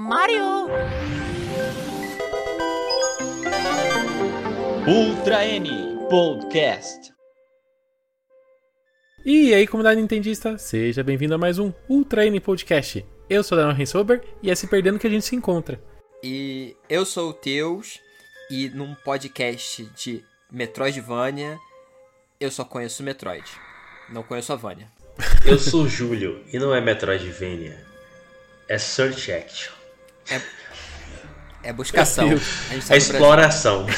Mario! Ultra N Podcast. E aí, comunidade nintendista, seja bem-vindo a mais um Ultra N Podcast. Eu sou o Daniel Rensober e é se perdendo que a gente se encontra. E eu sou o Teus e num podcast de Metroidvania eu só conheço Metroid. Não conheço a Vania. Eu sou o Júlio e não é Metroidvania. É Search Action. É, é buscação. A É exploração.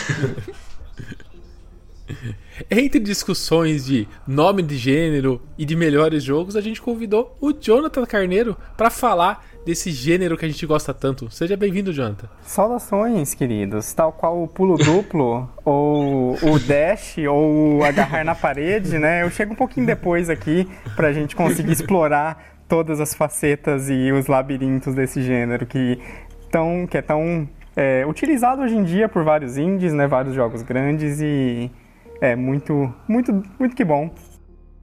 Entre discussões de nome de gênero e de melhores jogos, a gente convidou o Jonathan Carneiro para falar desse gênero que a gente gosta tanto. Seja bem-vindo, Jonathan. Saudações, queridos. Tal qual o pulo duplo, ou o dash, ou o agarrar na parede, né? Eu chego um pouquinho depois aqui pra gente conseguir explorar todas as facetas e os labirintos desse gênero que, tão, que é tão é, utilizado hoje em dia por vários indies, né? Vários jogos grandes e é muito, muito, muito que bom.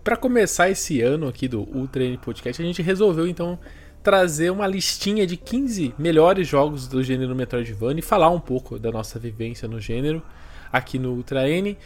Para começar esse ano aqui do Ultra N Podcast, a gente resolveu então trazer uma listinha de 15 melhores jogos do gênero Metroidvania e falar um pouco da nossa vivência no gênero aqui no Ultra N.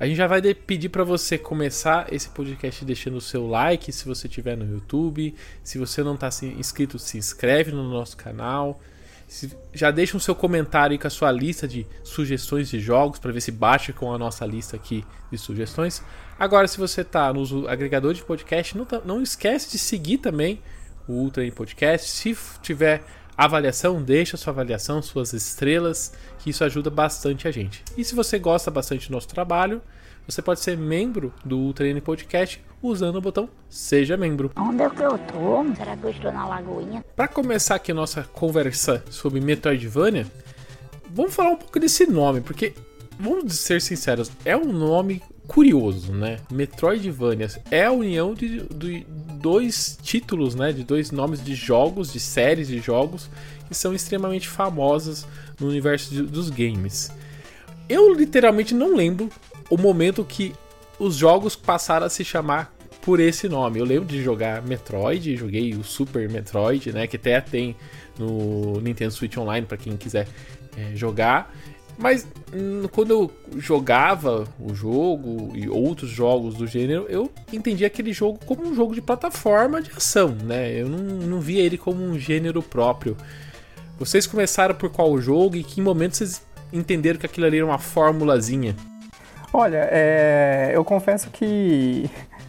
A gente já vai pedir para você começar esse podcast deixando o seu like se você estiver no YouTube. Se você não está inscrito, se inscreve no nosso canal. Se- já deixa o seu comentário aí com a sua lista de sugestões de jogos para ver se bate com a nossa lista aqui de sugestões. Agora, se você está no agregador de podcast, não, tá- não esquece de seguir também o Ultra em Podcast. Se tiver avaliação, deixa sua avaliação, suas estrelas, que isso ajuda bastante a gente. E se você gosta bastante do nosso trabalho, você pode ser membro do Ultra N Podcast usando o botão Seja Membro. Onde é que eu tô? Será que eu estou na lagoinha? Para começar aqui a nossa conversa sobre Metroidvania, vamos falar um pouco desse nome, porque vamos ser sinceros, é um nome curioso, né? Metroidvania é a união de, de dois títulos, né? De dois nomes de jogos, de séries de jogos que são extremamente famosas no universo de- dos games. Eu literalmente não lembro o momento que os jogos passaram a se chamar por esse nome. Eu lembro de jogar Metroid, joguei o Super Metroid, né, que até tem no Nintendo Switch Online para quem quiser é, jogar. Mas hum, quando eu jogava o jogo e outros jogos do gênero, eu entendia aquele jogo como um jogo de plataforma de ação, né? Eu não, não via ele como um gênero próprio. Vocês começaram por qual jogo e que momento vocês entenderam que aquilo ali era uma formulazinha? Olha, é, eu confesso que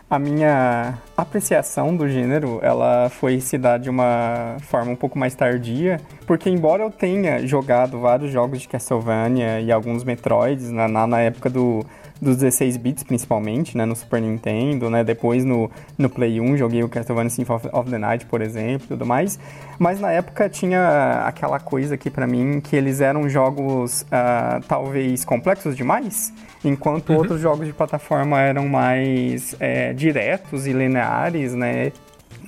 a minha apreciação do gênero, ela foi se dar de uma forma um pouco mais tardia, porque embora eu tenha jogado vários jogos de Castlevania e alguns Metroids na, na, na época do, dos 16 bits principalmente, né, no Super Nintendo, né, depois no, no Play 1 joguei o Castlevania Symphony of, the Night, por exemplo, e tudo mais, mas na época tinha aquela coisa aqui pra mim que eles eram jogos ah, talvez complexos demais, enquanto outros jogos de plataforma eram mais é, diretos e lineares, né?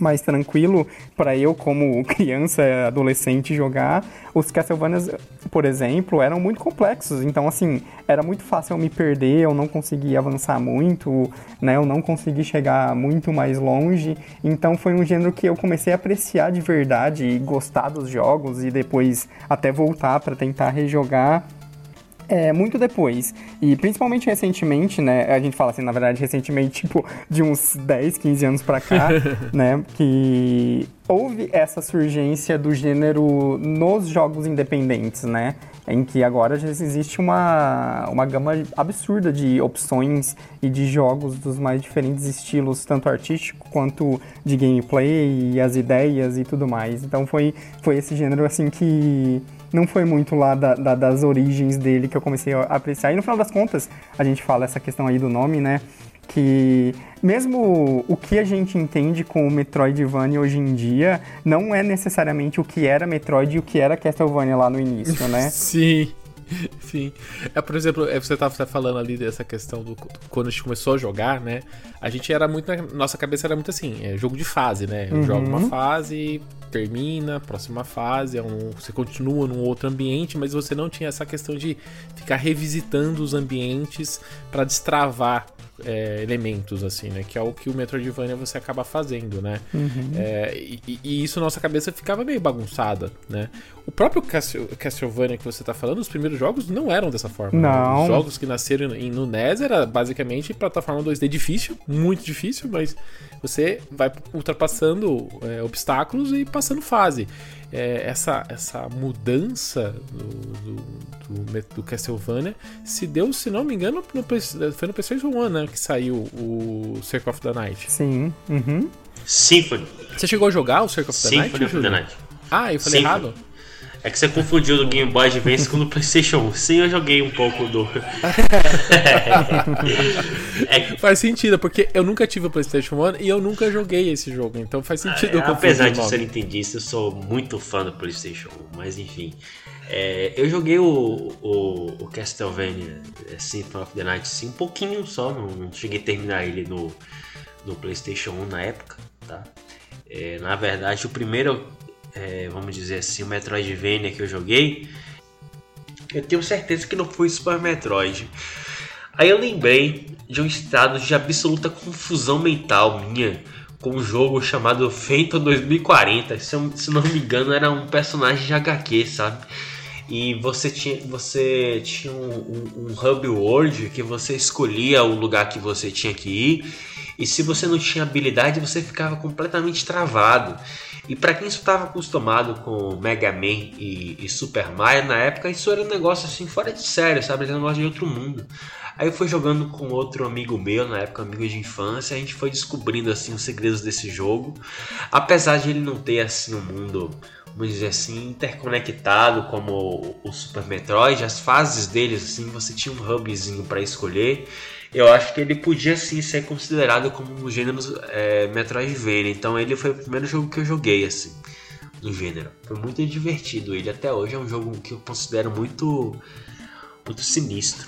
Mais tranquilo para eu, como criança, adolescente, jogar. Os Castlevanias, por exemplo, eram muito complexos. Então, assim, era muito fácil eu me perder, eu não conseguia avançar muito, né? Eu não consegui chegar muito mais longe. Então, foi um gênero que eu comecei a apreciar de verdade e gostar dos jogos e depois até voltar para tentar rejogar. É, muito depois. E principalmente recentemente, né? A gente fala assim, na verdade, recentemente, tipo, de uns 10, 15 anos pra cá, né? Que houve essa surgência do gênero nos jogos independentes, né? Em que agora já existe uma, uma gama absurda de opções e de jogos dos mais diferentes estilos, tanto artístico quanto de gameplay e as ideias e tudo mais. Então foi, foi esse gênero assim que não foi muito lá da- da- das origens dele que eu comecei a apreciar. E no final das contas, a gente fala essa questão aí do nome, né? Que mesmo o que a gente entende com o Metroidvania hoje em dia não é necessariamente o que era Metroid e o que era Castlevania lá no início, né? Sim. Sim. É, por exemplo, é, você estava falando ali dessa questão do quando a gente começou a jogar, né? A gente era muito. Nossa cabeça era muito assim, é jogo de fase, né? Eu jogo uma fase termina, próxima fase, é um, você continua num outro ambiente, mas você não tinha essa questão de ficar revisitando os ambientes para destravar é, elementos, assim, né? Que é o que o Metroidvania você acaba fazendo, né? É, e, e isso na nossa cabeça ficava meio bagunçada, né? O próprio Castle- Castlevania que você tá falando, os primeiros jogos não eram dessa forma. né? Não. Os jogos que nasceram em- no NES era basicamente plataforma 2D difícil, muito difícil, mas você vai ultrapassando é, obstáculos e passando fase. É, essa, essa mudança do, do, do, do Castlevania se deu, se não me engano, no, foi no PlayStation 1, né? Que saiu o Circle of the Night. Sim. Uhum. Symphony. Você chegou a jogar o Circle of the Night? Symphony of the? Night. Ah, eu falei Symphony. errado? É que você confundiu do Game Boy Advance com o PlayStation 1. Sim, eu joguei um pouco do. é, Faz sentido, porque eu nunca tive o PlayStation 1 e eu nunca joguei esse jogo, então faz sentido eu confundir apesar de ser nintendista, eu sou muito fã do PlayStation 1. Mas enfim. É, eu joguei o, o, o Castlevania é, Symphony of the Night sim, um pouquinho só. Não, não cheguei a terminar ele no, no PlayStation 1 na época. Tá? É, na verdade, o primeiro, é, vamos dizer assim, o Metroidvania que eu joguei, eu tenho certeza que não foi Super Metroid. Aí eu lembrei de um estado de absoluta confusão mental minha com um jogo chamado Phantom 2040. Se, eu, se não me engano, era um personagem de HQ, sabe? E você tinha, você tinha um, um, um hub world que você escolhia o lugar que você tinha que ir. E se você não tinha habilidade, você ficava completamente travado. E para quem estava acostumado com Mega Man e, e Super Mario na época, isso era um negócio assim fora de sério, sabe? Era um negócio de outro mundo. Aí eu fui jogando com outro amigo meu, na época amigo de infância, a gente foi descobrindo assim os segredos desse jogo. Apesar de ele não ter assim um mundo, vamos dizer assim, interconectado como o- Super Metroid, as fases deles assim, você tinha um hubzinho para escolher. Eu acho que ele podia sim ser considerado como um gênero é, Metroidvania. Então ele foi o primeiro jogo que eu joguei assim no gênero. Foi muito divertido ele até hoje é um jogo que eu considero muito muito sinistro.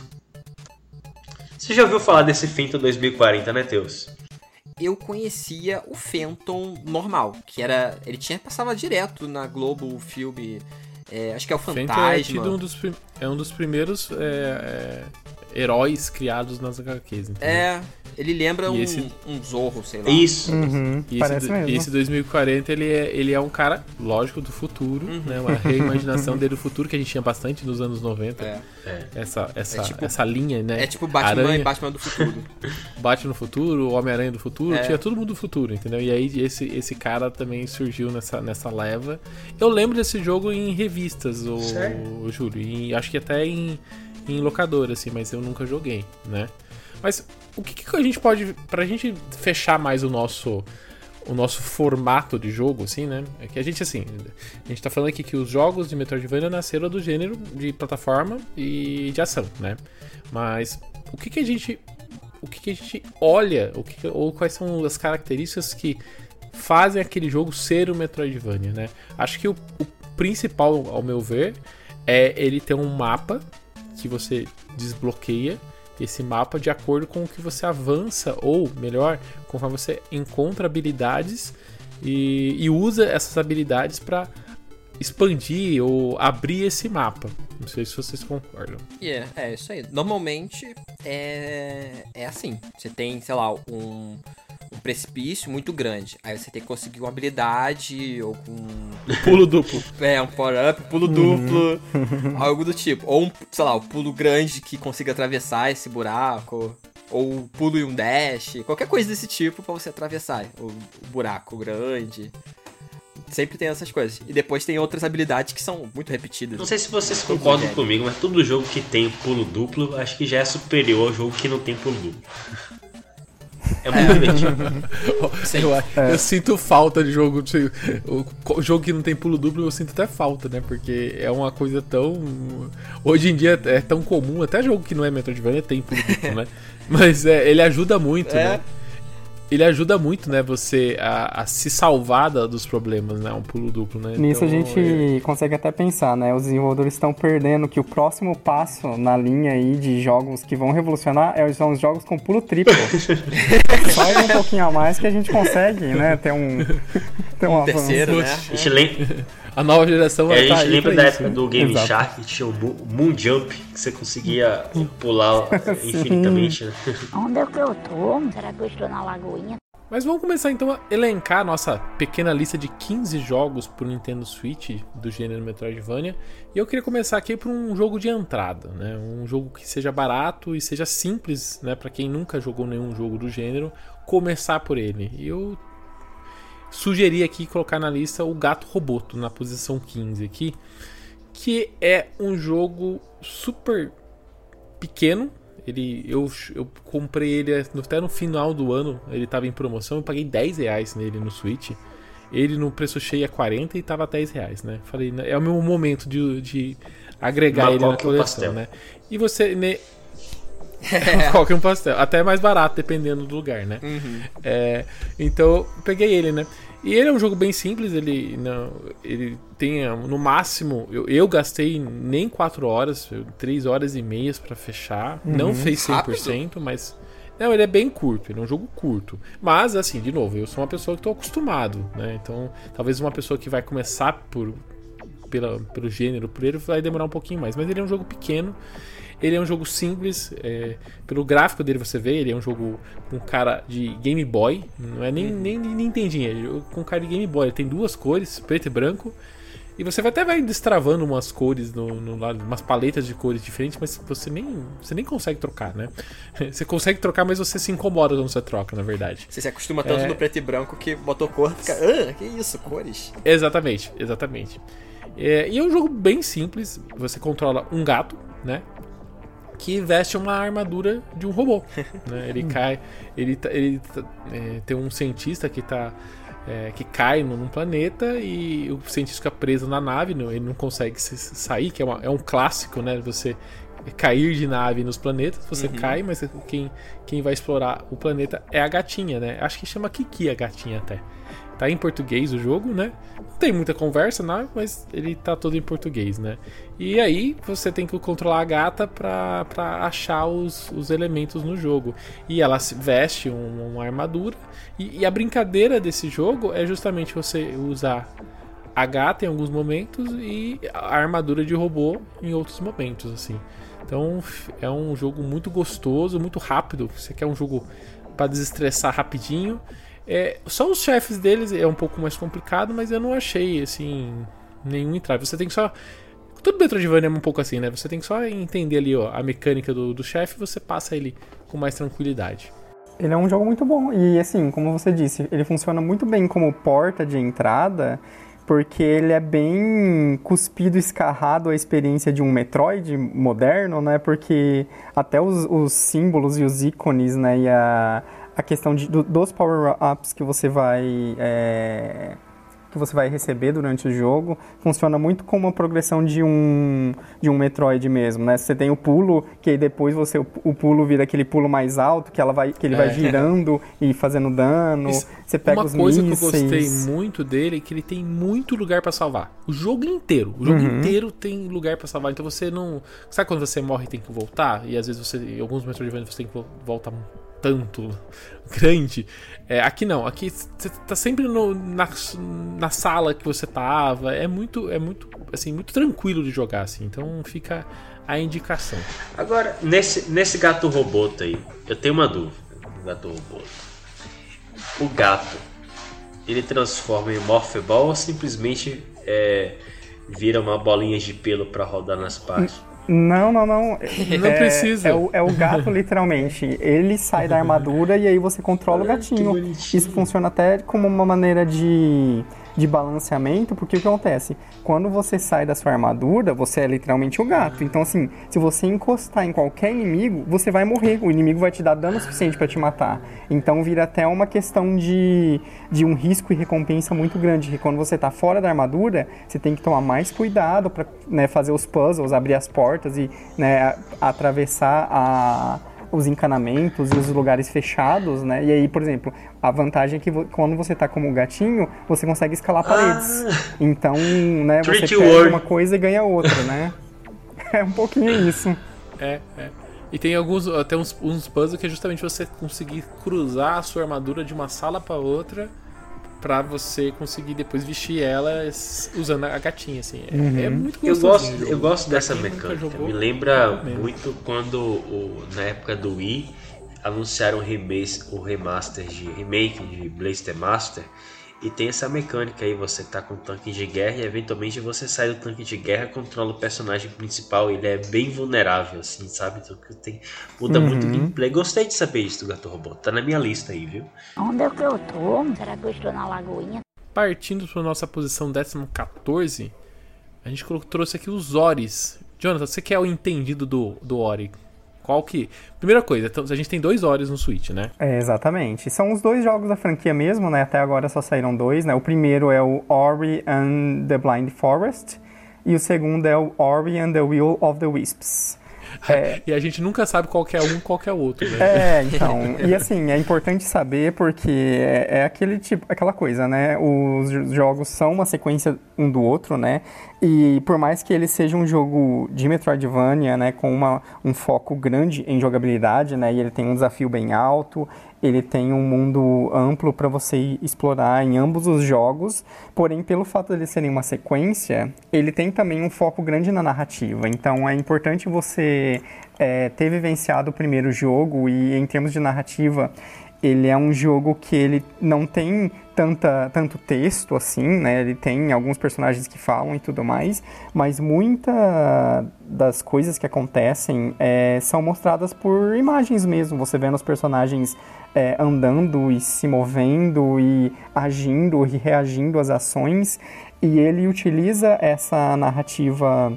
Você já ouviu falar desse Phantom 2040, né, Teus? Eu conhecia o Phantom normal, que era. Ele tinha passava direto na Globo o filme. é, acho que é o é, Fantasma. tido um dos, prim- é um dos primeiros é, é, heróis criados nas HQs, entendeu? É, ele lembra um, esse- um Zorro, sei lá. Isso. Uhum. E esse, Parece do- mesmo. e esse 2040, ele é, ele é um cara, lógico, do futuro, Uhum. né? Uma reimaginação dele do futuro que a gente tinha bastante nos anos 90. É. Essa, essa, É tipo- essa linha, né? É tipo Batman Aranha. e Batman do futuro. Bate no futuro, o Homem-Aranha do futuro, É. tinha todo mundo do futuro, entendeu? E aí esse, esse cara também surgiu nessa, nessa leva. Eu lembro desse jogo em revistas, o, o Júlio, e acho que até em, em locadora, assim, mas eu nunca joguei, né? Mas o que, que a gente pode. Pra gente fechar mais o nosso. O nosso formato de jogo, assim, né? É que a gente, assim. A gente tá falando aqui que os jogos de Metroidvania nasceram do gênero de plataforma e de ação, né? Mas o que, que a gente o que, que a gente olha, o que, ou quais são as características que fazem aquele jogo ser o Metroidvania, né? Acho que o, o principal, ao meu ver, é ele ter um mapa que você desbloqueia esse mapa de acordo com o que você avança, ou melhor, conforme você encontra habilidades e, e usa essas habilidades para expandir ou abrir esse mapa. Não sei se vocês concordam. E é, isso aí. Normalmente é, é assim. Você tem, sei lá, um, um precipício muito grande. Aí você tem que conseguir uma habilidade ou com Pulo duplo. é, um power-up, pulo duplo, algo do tipo. Ou um, sei lá, um pulo grande que consiga atravessar esse buraco. Ou um pulo e um dash. Qualquer coisa desse tipo pra você atravessar o, o buraco grande. Sempre tem essas coisas. E depois tem outras habilidades que são muito repetidas. Não sei se vocês concordam Sim. comigo, mas todo jogo que tem pulo duplo, acho que já é superior ao jogo que não tem pulo duplo. É muito divertido. Eu, eu sinto falta de jogo. de- o jogo que não tem pulo duplo, eu sinto até falta, né? Porque é uma coisa tão. Hoje em dia é tão comum, até jogo que não é Metroidvania tem pulo duplo, né? Mas é, ele ajuda muito, É. né? Ele ajuda muito, né, você a, a se salvar da- dos problemas, né? Um pulo duplo, né? Nisso a Então, gente consegue até pensar, né? Os desenvolvedores estão perdendo que o próximo passo na linha aí de jogos que vão revolucionar é- são os jogos com pulo triplo. Só um pouquinho a mais que a gente consegue, né? Ter um, ter um avanço. Terceiro, né? A gente lembra, A nova geração é, a tá gente aí lembra da isso, época né? do Game Exato. Shark que tinha o Mo- Moon Jump, que você conseguia pular infinitamente, né? Onde é que eu tô? Será que eu estou na lagoinha? Mas vamos começar então a elencar a nossa pequena lista de 15 jogos pro Nintendo Switch do gênero Metroidvania. E eu queria começar aqui por um jogo de entrada, né? Um jogo que seja barato e seja simples, né, para quem nunca jogou nenhum jogo do gênero, começar por ele. E eu sugeri aqui colocar na lista o Gato Roboto na posição 15 aqui, que é um jogo super pequeno. Ele, eu, eu comprei ele até no final do ano. Ele tava em promoção. Eu paguei 10 reais nele no Switch. Ele no preço cheio é 40 e tava 10 reais, né? Falei, é o meu momento de, de agregar ele na é coleção, né? E você. Né, qual que é um pastel? Até mais barato, dependendo do lugar, né? É, então, eu peguei ele, né? E ele é um jogo bem simples, ele não, ele tem no máximo, eu, eu gastei nem 4 horas, 3 horas e meias pra fechar. Não fez 100%, mas não, ele é bem curto, ele é um jogo curto. Mas assim, de novo, eu sou uma pessoa que tô acostumado, né? Então, talvez uma pessoa que vai começar por pela, pelo gênero, por ele vai demorar um pouquinho mais, mas ele é um jogo pequeno. Ele é um jogo simples, é, pelo gráfico dele você vê, ele é um jogo com cara de Game Boy, não é nem, nem de Nintendinho, é jogo com cara de Game Boy. Ele tem duas cores, preto e branco, e você vai até vai destravando umas cores no, no lado, umas paletas de cores diferentes, mas você nem, você nem consegue trocar, né? Você consegue trocar, mas você se incomoda quando você troca, na verdade. Você se acostuma tanto É. no preto e branco que botou cor e fica. Ah, que isso, cores. Exatamente, exatamente. É, e é um jogo bem simples. Você controla um gato, né? Que veste uma armadura de um robô. né? Ele cai. Ele, tá- ele tá- é, tem um cientista que tá. é, que cai num planeta e o cientista fica preso na nave, não- ele não consegue se- sair, que é, uma- é um clássico, né? Você cair de nave nos planetas, você cai, mas quem, quem vai explorar o planeta é a gatinha, né? Acho que chama Kiki a gatinha até. Tá em português o jogo, né? Não tem muita conversa, não, mas ele tá todo em português, né? E aí você tem que controlar a gata pra achar os, os elementos no jogo. E ela se veste um- uma armadura. E, e a brincadeira desse jogo é justamente você usar a gata em alguns momentos e a armadura de robô em outros momentos, assim. Então é um jogo muito gostoso, muito rápido. Você quer um jogo para desestressar rapidinho. É, só os chefes deles é um pouco mais complicado, mas eu não achei assim nenhum entrave. Você tem que só Todo Metroidvania é um pouco assim, né? Você tem que só entender ali ó, a mecânica do, do chefe e você passa ele com mais tranquilidade. Ele é um jogo muito bom e assim, como você disse, ele funciona muito bem como porta de entrada, porque ele é bem cuspido, escarrado a experiência de um Metroid moderno, né? Porque até os, os símbolos e os ícones, né? E a, a questão de, do- dos power-ups que você vai é, que você vai receber durante o jogo funciona muito como uma progressão de um de um Metroid mesmo, né? Você tem o pulo, que aí depois você o, o pulo vira aquele pulo mais alto, que ela vai que ele vai É. girando e fazendo dano. Isso- você pega Uma os coisa mísseis. que eu gostei muito dele é que ele tem muito lugar pra salvar. O jogo inteiro. O jogo Uhum. inteiro tem lugar pra salvar. Então você não. Sabe quando você morre e tem que voltar? E às vezes você. Em alguns Metroidvania você tem que vo- voltar tanto grande. É, aqui não. Aqui você tá sempre no- na, na sala que você tava. É muito. É muito. Assim, muito tranquilo de jogar, assim. Então fica a indicação. Agora, nesse, nesse gato roboto aí, eu tenho uma dúvida. Gato roboto. O gato, ele transforma em Morph-Ball ou simplesmente é, vira uma bolinha de pelo pra rodar nas partes? Não, não, não. Não É- precisa. É o, é o gato, literalmente. Ele sai da armadura e aí você controla o gatinho. Isso funciona até como uma maneira de, de balanceamento, porque o que acontece? Quando você sai da sua armadura, você é literalmente o gato. Então, assim, se você encostar em qualquer inimigo, você vai morrer. O inimigo vai te dar dano suficiente pra te matar. Então, vira até uma questão de, de um risco e recompensa muito grande. Que quando você tá fora da armadura, você tem que tomar mais cuidado pra né, fazer os puzzles, abrir as portas e né, atravessar a, os encanamentos e os lugares fechados, né? E aí, por exemplo, a vantagem é que quando você tá como gatinho, você consegue escalar paredes. Ah, então, né, você pega word. uma coisa e ganha outra, né? é um pouquinho isso. É, é. E tem alguns, até uns, uns puzzles que é justamente você conseguir cruzar a sua armadura de uma sala para outra para você conseguir depois vestir ela usando a gatinha, assim. É, uhum. é muito gostoso. Eu gosto, eu gosto dessa mecânica. Me lembra muito quando, o, na época do Wii, anunciaram o, remake, o remaster de remake de Blaster Master e tem essa mecânica aí, você tá com um tanque de guerra e eventualmente você sai do tanque de guerra, controla o personagem principal, ele é bem vulnerável, assim, sabe? Então, tem, muda uhum. muito o gameplay. Gostei de saber isso do Gato Robô, tá na minha lista aí, viu? Onde é que eu tô? Será que eu estou na lagoinha? Partindo para nossa posição 14, a gente trouxe aqui os Oris. Jonathan, você que é o entendido do, do Ori, qual que. Primeira coisa, então, a gente tem dois Oris no Switch, né? É, exatamente. São os dois jogos da franquia mesmo, né? Até agora só saíram dois, né? O primeiro é o Ori and the Blind Forest. E o segundo é o Ori and the Will of the Wisps. É... e a gente nunca sabe qual é um qual é outro, né? É, então. e assim, é importante saber porque é, é, aquele tipo, aquela coisa, né? Os jogos são uma sequência um do outro, né? E por mais que ele seja um jogo de Metroidvania, né, com uma, um foco grande em jogabilidade, né, e ele tem um desafio bem alto, ele tem um mundo amplo para você explorar em ambos os jogos, porém, pelo fato de eles serem uma sequência, ele tem também um foco grande na narrativa. Então, é importante você é, ter vivenciado o primeiro jogo e, em termos de narrativa, ele é um jogo que ele não tem tanta, tanto texto assim, né? Ele tem alguns personagens que falam e tudo mais, mas muita das coisas que acontecem é, são mostradas por imagens mesmo. Você vendo os personagens é, andando e se movendo e agindo e reagindo às ações, e ele utiliza essa narrativa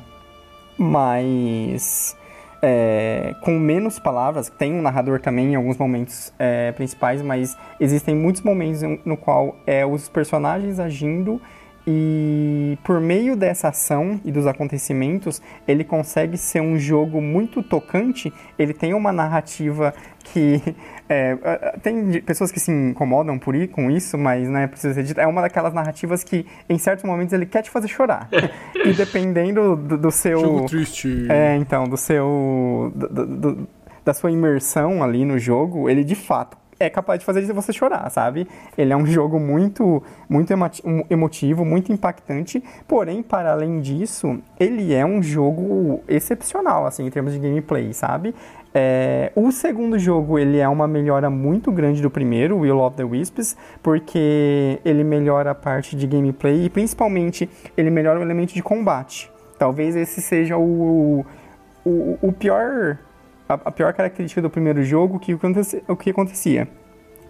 mais é, com menos palavras. Tem um narrador também em alguns momentos é, principais, mas existem muitos momentos no qual é os personagens agindo e por meio dessa ação e dos acontecimentos, ele consegue ser um jogo muito tocante. Ele tem uma narrativa que é, tem pessoas que se incomodam por ir com isso, mas né, precisa ser dito, é uma daquelas narrativas que em certos momentos ele quer te fazer chorar. e dependendo do, do seu. Jogo triste. É, então, do seu. Do, do, da sua imersão ali no jogo, ele de fato é capaz de fazer você chorar, sabe? Ele é um jogo muito, muito emotivo, muito impactante, porém, para além disso, ele é um jogo excepcional, assim, em termos de gameplay, sabe? É, o segundo jogo, ele é uma melhora muito grande do primeiro, Will of the Wisps, porque ele melhora a parte de gameplay e, principalmente, ele melhora o elemento de combate. Talvez esse seja o, o, o pior a, a pior característica do primeiro jogo que o que, acontecia.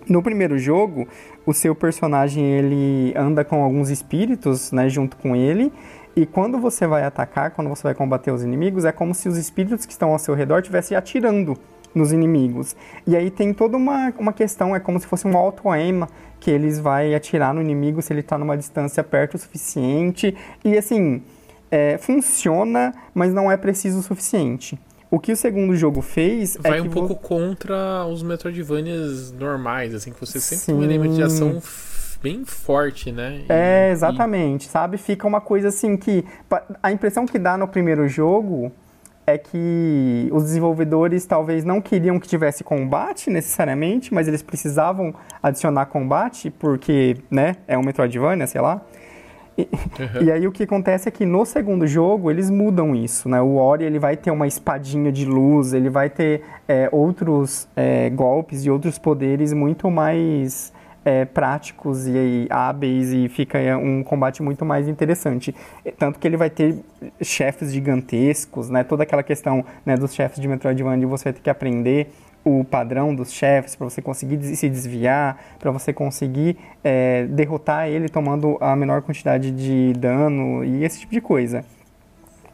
No primeiro jogo, o seu personagem ele anda com alguns espíritos, né, junto com ele, e quando você vai atacar, quando você vai combater os inimigos, é como se os espíritos que estão ao seu redor estivessem atirando nos inimigos. E aí tem toda uma, uma questão, é como se fosse um auto-aim, que eles vai atirar no inimigo se ele está numa distância perto o suficiente. E assim, é, funciona, mas não é preciso o suficiente. O que o segundo jogo fez é Vai é um pouco contra os Metroidvanias normais, assim, que você sempre Sim. tem um elemento de ação bem forte, né? E, é, exatamente, e... sabe? Fica uma coisa assim que... A impressão que dá no primeiro jogo é que os desenvolvedores talvez não queriam que tivesse combate necessariamente, mas eles precisavam adicionar combate porque, né, é um Metroidvania, sei lá. E, uhum. e, aí o que acontece é que no segundo jogo eles mudam isso, né? O Ori ele vai ter uma espadinha de luz, ele vai ter é, outros é, golpes e outros poderes muito mais é, práticos e, e, hábeis e fica é, um combate muito mais interessante. Tanto que ele vai ter chefes gigantescos, né? Toda aquela questão né, dos chefes de Metroidvania você ter que aprender o padrão dos chefes, para você conseguir se desviar, para você conseguir é, derrotar ele tomando a menor quantidade de dano e esse tipo de coisa.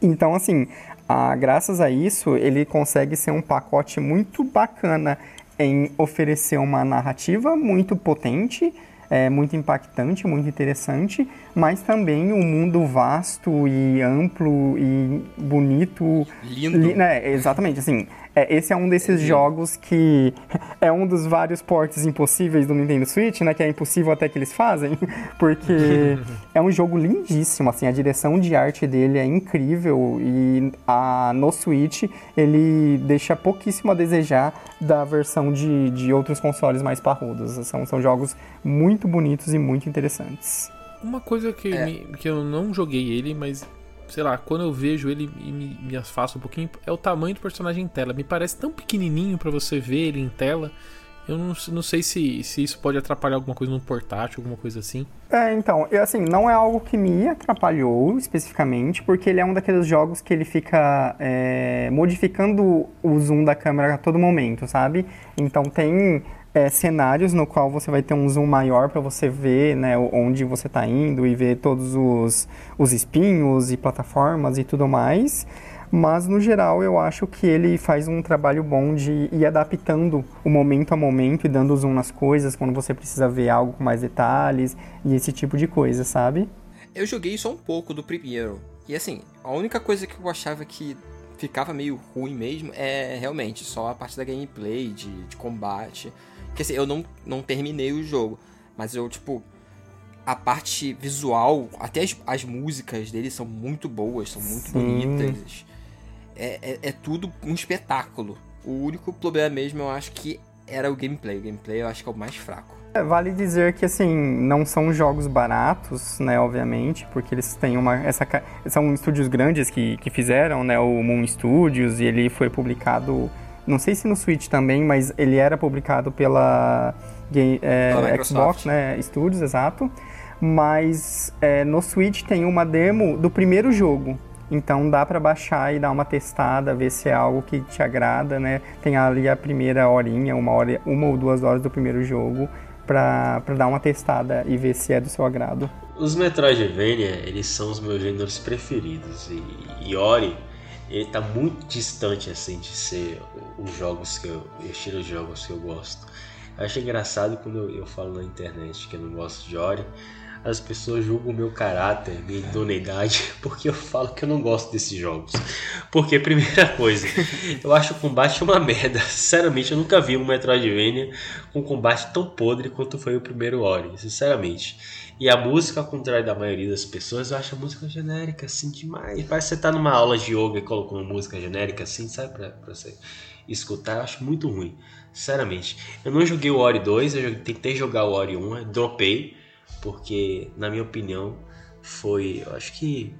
Então, assim, a, graças a isso, ele consegue ser um pacote muito bacana em oferecer uma narrativa muito potente, é, muito impactante, muito interessante, mas também um mundo vasto e amplo e bonito. Lindo. Li, né, exatamente, assim. É, esse é um desses jogos que é um dos vários portes impossíveis do Nintendo Switch, né? Que é impossível até que eles fazem, porque é um jogo lindíssimo, assim, a direção de arte dele é incrível e a, no Switch ele deixa pouquíssimo a desejar da versão de, de outros consoles mais parrudos. São, são jogos muito bonitos e muito interessantes. Uma coisa que, É. me- que eu não joguei ele, mas sei lá, quando eu vejo ele e me, me afasto um pouquinho, é o tamanho do personagem em tela. Me parece tão pequenininho pra você ver ele em tela. Eu não, não sei se, se isso pode atrapalhar alguma coisa no portátil, alguma coisa assim. É, então, eu, assim, não é algo que me atrapalhou especificamente, porque ele é um daqueles jogos que ele fica é, modificando o zoom da câmera a todo momento, sabe? Então tem é, cenários no qual você vai ter um zoom maior para você ver, né, onde você está indo e ver todos os, os espinhos e plataformas e tudo mais. Mas no geral eu acho que ele faz um trabalho bom de ir adaptando o momento a momento e dando zoom nas coisas quando você precisa ver algo com mais detalhes e esse tipo de coisa, sabe? Eu joguei só um pouco do primeiro. E assim, a única coisa que eu achava que ficava meio ruim mesmo é realmente só a parte da gameplay, de, de combate. Que assim, eu não, não terminei o jogo. Mas eu, tipo. A parte visual, até as, as músicas dele são muito boas, são muito Sim. bonitas. É, é, é tudo um espetáculo. O único problema mesmo eu acho que era o gameplay. O gameplay eu acho que é o mais fraco. É, Vale dizer que, assim, não são jogos baratos, né, obviamente, porque eles têm uma... Essa, são estúdios grandes que, que fizeram, né, o Moon Studios, e ele foi publicado, não sei se no Switch também, mas ele era publicado pela, Ga- é. Xbox, né, Studios, exato. Mas é, no Switch tem uma demo do primeiro jogo, então dá pra baixar e dar uma testada, ver se é algo que te agrada, né? Tem ali a primeira horinha, uma, hora, uma ou duas horas do primeiro jogo, pra, pra dar uma testada e ver se é do seu agrado. Os Metroidvania, eles são os meus gêneros preferidos. E, e Ori, ele tá muito distante assim de ser os jogos que eu. o estilo de jogos que eu gosto. Eu acho engraçado quando eu, eu falo na internet que eu não gosto de Ori. As pessoas julgam o meu caráter, minha idoneidade, porque eu falo que eu não gosto desses jogos. Porque, primeira coisa, eu acho o combate uma merda. Sinceramente, eu nunca vi um Metroidvania com combate tão podre quanto foi o primeiro Ori, sinceramente. E a música, ao contrário da maioria das pessoas, eu acho a música genérica, assim, demais. Parece que você tá numa aula de yoga e colocou uma música genérica, assim, sabe? Pra, pra você escutar, eu acho muito ruim. Sinceramente. Eu não joguei o Ori 2, eu tentei jogar o Ori 1, eu dropei, porque, na minha opinião, foi. Eu acho que.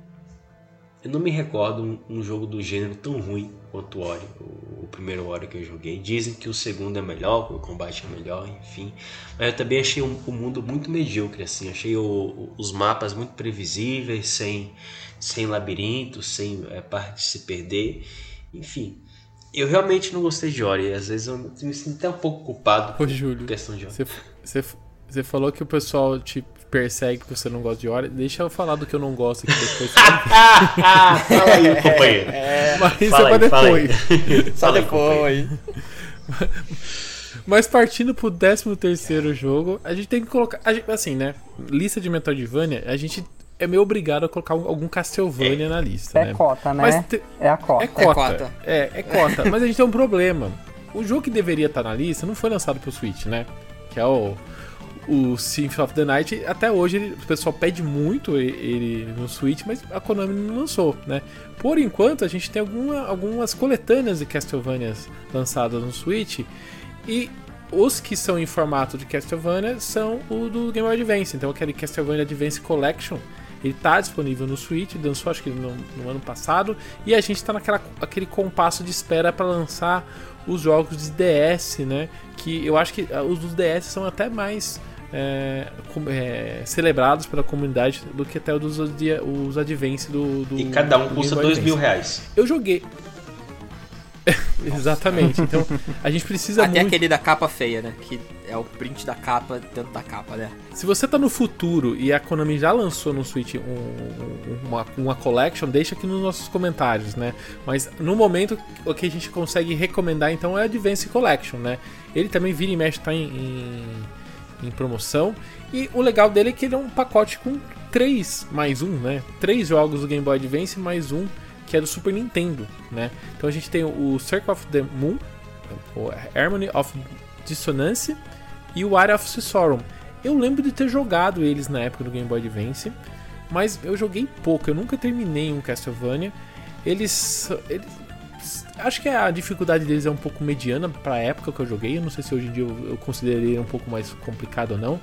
Eu não me recordo um, um jogo do gênero tão ruim quanto o Ori, o, o primeiro Ori que eu joguei. Dizem que o segundo é melhor, que o combate é melhor, enfim. Mas eu também achei um- o mundo muito medíocre, assim. Achei o- o- os mapas muito previsíveis, sem, sem labirinto, sem é, parte de se perder. Enfim, eu realmente não gostei de Ori. Às vezes eu me sinto até um pouco culpado Ô, por Júlio, questão de Ori. você, você, você falou que o pessoal te persegue que você não gosta de Ori. Deixa eu falar do que eu não gosto aqui depois. Fala aí, companheiro. Mas isso Fala é pra aí, fala aí. depois. Só depois. Mas partindo pro 13 terceiro jogo, a gente tem que colocar. a gente- assim, né? Lista de Metroidvania, a gente é meio obrigado a colocar um- algum Castlevania na lista, É né? cota, né? Mas te- É a cota. É cota. cota. É, é cota. Mas a gente tem um problema. O jogo que deveria estar na lista não foi lançado pro Switch, né? Que é o, o Symphony of the Night. Até hoje ele- o pessoal pede muito ele no Switch, mas a Konami não lançou, né? Por enquanto a gente tem alguma- algumas coletâneas de Castlevanias lançadas no Switch. E os que são em formato de Castlevania são o do Game Boy Advance. Então aquele Castlevania Advance Collection ele tá disponível no Switch, lançou acho que no, no ano passado, e a gente tá naquela aquele compasso de espera para lançar os jogos de DS, né? Que eu acho que ah, os dos DS são até mais é, é, celebrados pela comunidade do que até os os Advance do, do E cada um custa dois mil reais. Eu joguei. Exatamente. Então a gente precisa Até muito. aquele da capa feia, né? Que é o print da capa dentro da capa, né? Se você tá no futuro e a Konami já lançou no Switch um- um- uma, uma collection, deixa aqui nos nossos comentários, né? Mas no momento o que a gente consegue recomendar então é a Advance Collection, né? Ele também vira e mexe tá em, em, em promoção. E o legal dele é que ele é um pacote com três mais um, né? Três jogos do Game Boy Advance mais um que é do Super Nintendo, né? Então a gente tem o Circle of the Moon, o Harmony of Dissonance e o Area of Sorrow. Eu lembro de ter jogado eles na época do Game Boy Advance, mas eu joguei pouco, eu nunca terminei um Castlevania. Eles, eles acho que a dificuldade deles é um pouco mediana para a época que eu joguei. Eu não sei se hoje em dia eu, eu consideraria um pouco mais complicado ou não.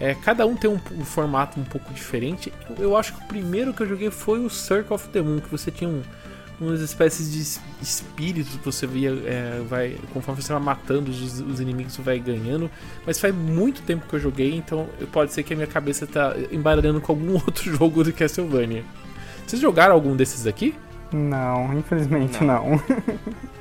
É, cada um tem um, um, formato um pouco diferente. Eu, eu, acho que o primeiro que eu joguei foi o Circle of the Moon, que você tinha um, umas espécies de espíritos que você via, é, vai, conforme você vai matando os, os, inimigos, você vai ganhando. Mas faz muito tempo que eu joguei, então pode ser que a minha cabeça tá embaralhando com algum outro jogo de Castlevania. Vocês jogaram algum desses aqui? Não, infelizmente não. não.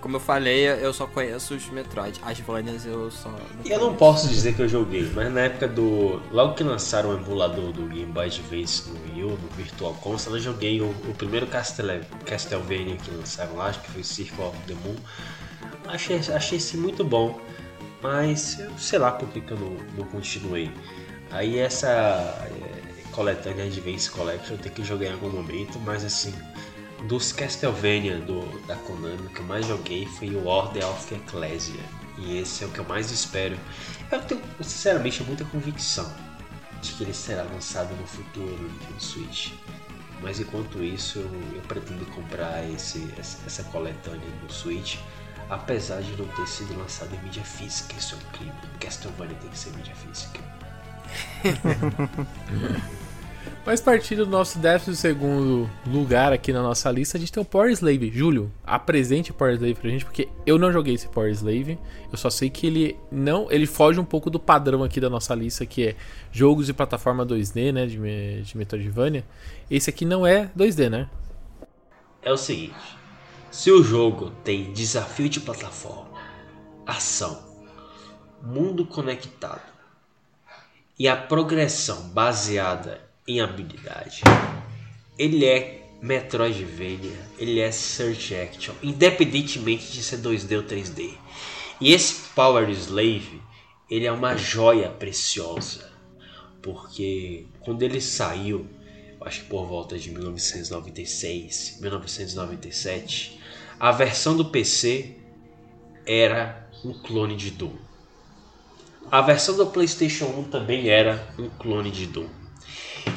Como eu falei, eu só conheço os Metroid. As Vanias eu só. Não eu não posso dizer que eu joguei, mas na época do. Logo que lançaram o emulador do Game Boy Advance no Wii U, no Virtual Console, eu joguei o, o primeiro Castlevania que lançaram lá, acho que foi Circle of the Moon. Achei, achei esse muito bom, mas eu sei lá por que, que eu não, não continuei. Aí essa é, coletânea Advance Collection eu tenho que jogar em algum momento, mas assim dos Castlevania do, da Konami, que eu mais joguei foi o Order of Ecclesia. E esse é o que eu mais espero. Eu tenho, sinceramente, muita convicção de que ele será lançado no futuro no Nintendo Switch. Mas enquanto isso, eu, eu pretendo comprar esse, essa, essa coletânea no Switch, apesar de não ter sido lançado em mídia física. Isso é um crime. Castlevania tem que ser mídia física. Mas partindo do nosso 12 lugar aqui na nossa lista, a gente tem o Power Slave. Júlio, apresente o Power Slave pra gente, porque eu não joguei esse Power Slave. Eu só sei que ele não. Ele foge um pouco do padrão aqui da nossa lista, que é jogos de plataforma 2D, né? De, de Metroidvania. Esse aqui não é 2D, né? É o seguinte: se o jogo tem desafio de plataforma, ação, mundo conectado e a progressão baseada em habilidade. Ele é Metroidvania, ele é Search Action, independentemente de ser 2D ou 3D. E esse Power Slave, ele é uma joia preciosa, porque quando ele saiu, acho que por volta de 1996, 1997, a versão do PC era um clone de Doom. A versão do PlayStation 1 também era um clone de Doom.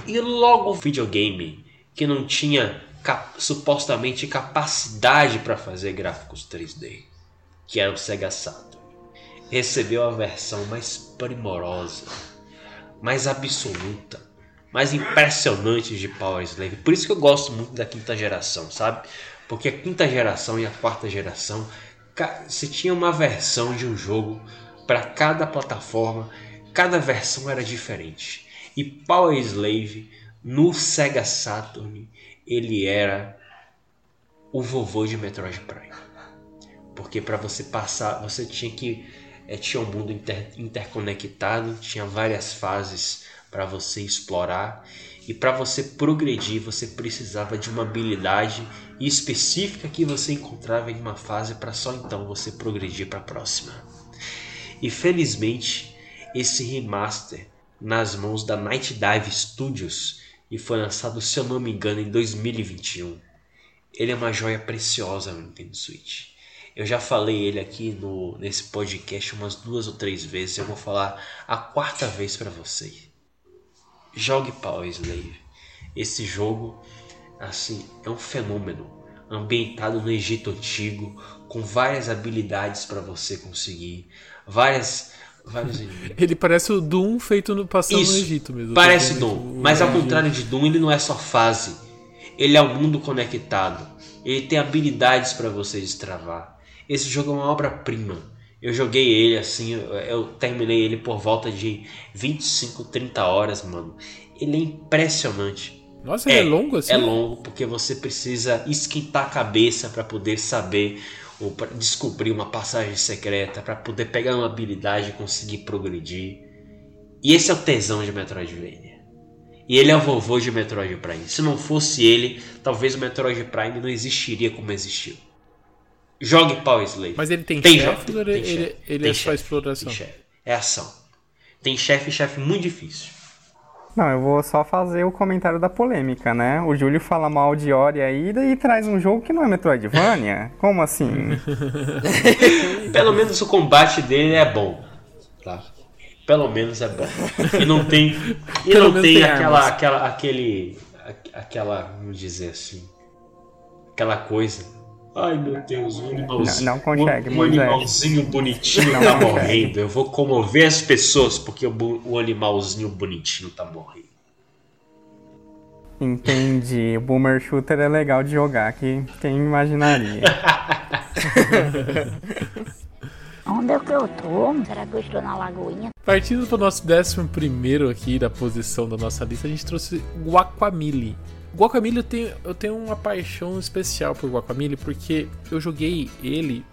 E logo o videogame que não tinha cap supostamente capacidade para fazer gráficos 3D, que era o Sega Saturn, recebeu a versão mais primorosa, mais absoluta, mais impressionante de Power Slave. Por isso que eu gosto muito da quinta geração, sabe? Porque a quinta geração e a quarta geração, você tinha uma versão de um jogo para cada plataforma, cada versão era diferente. E Power Slave no Sega Saturn ele era o vovô de Metroid Prime. Porque para você passar, você tinha que é, tinha um mundo inter, interconectado, tinha várias fases para você explorar e para você progredir você precisava de uma habilidade específica que você encontrava em uma fase para só então você progredir para a próxima. E felizmente esse remaster nas mãos da Night Dive Studios e foi lançado, se eu não me engano, em 2021. Ele é uma joia preciosa no Nintendo Switch. Eu já falei ele aqui no, nesse podcast umas duas ou três vezes. Eu vou falar a quarta vez para você. Jogue Power Slave. Esse jogo, assim, é um fenômeno. Ambientado no Egito Antigo, com várias habilidades para você conseguir, várias vários inimigos. Ele parece o Doom feito no passado Isso, no Egito mesmo. Parece Doom, mas ao contrário de Doom, ele não é só fase. Ele é um mundo conectado. Ele tem habilidades para você destravar. Esse jogo é uma obra-prima. Eu joguei ele assim, eu terminei ele por volta de 25, 30 horas, mano. Ele é impressionante. Nossa, é, ele é longo assim? É longo porque você precisa esquentar a cabeça para poder saber ou para descobrir uma passagem secreta, para poder pegar uma habilidade e conseguir progredir. E esse é o tesão de Metroidvania. E ele é o vovô de Metroid Prime. Se não fosse ele, talvez o Metroid Prime não existiria como existiu. Jogue Power Slave. Mas ele tem, tem chefe ou ele, ele, é só exploração? É ação. Tem chefe e chefe muito difícil. Não, eu vou só fazer o comentário da polêmica, né? O Júlio fala mal de Ori aí e traz um jogo que não é Metroidvania? Como assim? Pelo menos o combate dele é bom. Tá? Pelo menos é bom. E não tem. E Pelo não tem tem aquela, armas. aquela. aquele. Aquela. Vamos dizer assim. Aquela coisa. Ai meu Deus, um animalzinho. Não- não consegue, um, um animalzinho bonitinho Não tá consegue. morrendo. Eu vou comover as pessoas porque o, o animalzinho bonitinho tá morrendo. Entendi. O Boomer Shooter é legal de jogar, que quem imaginaria? Onde é que eu tô? Será que eu estou na lagoinha? Partindo pro nosso décimo primeiro aqui da posição da nossa lista, a gente trouxe Guacamole. Guacamole eu tenho, eu tenho uma paixão especial por Guacamole porque eu joguei ele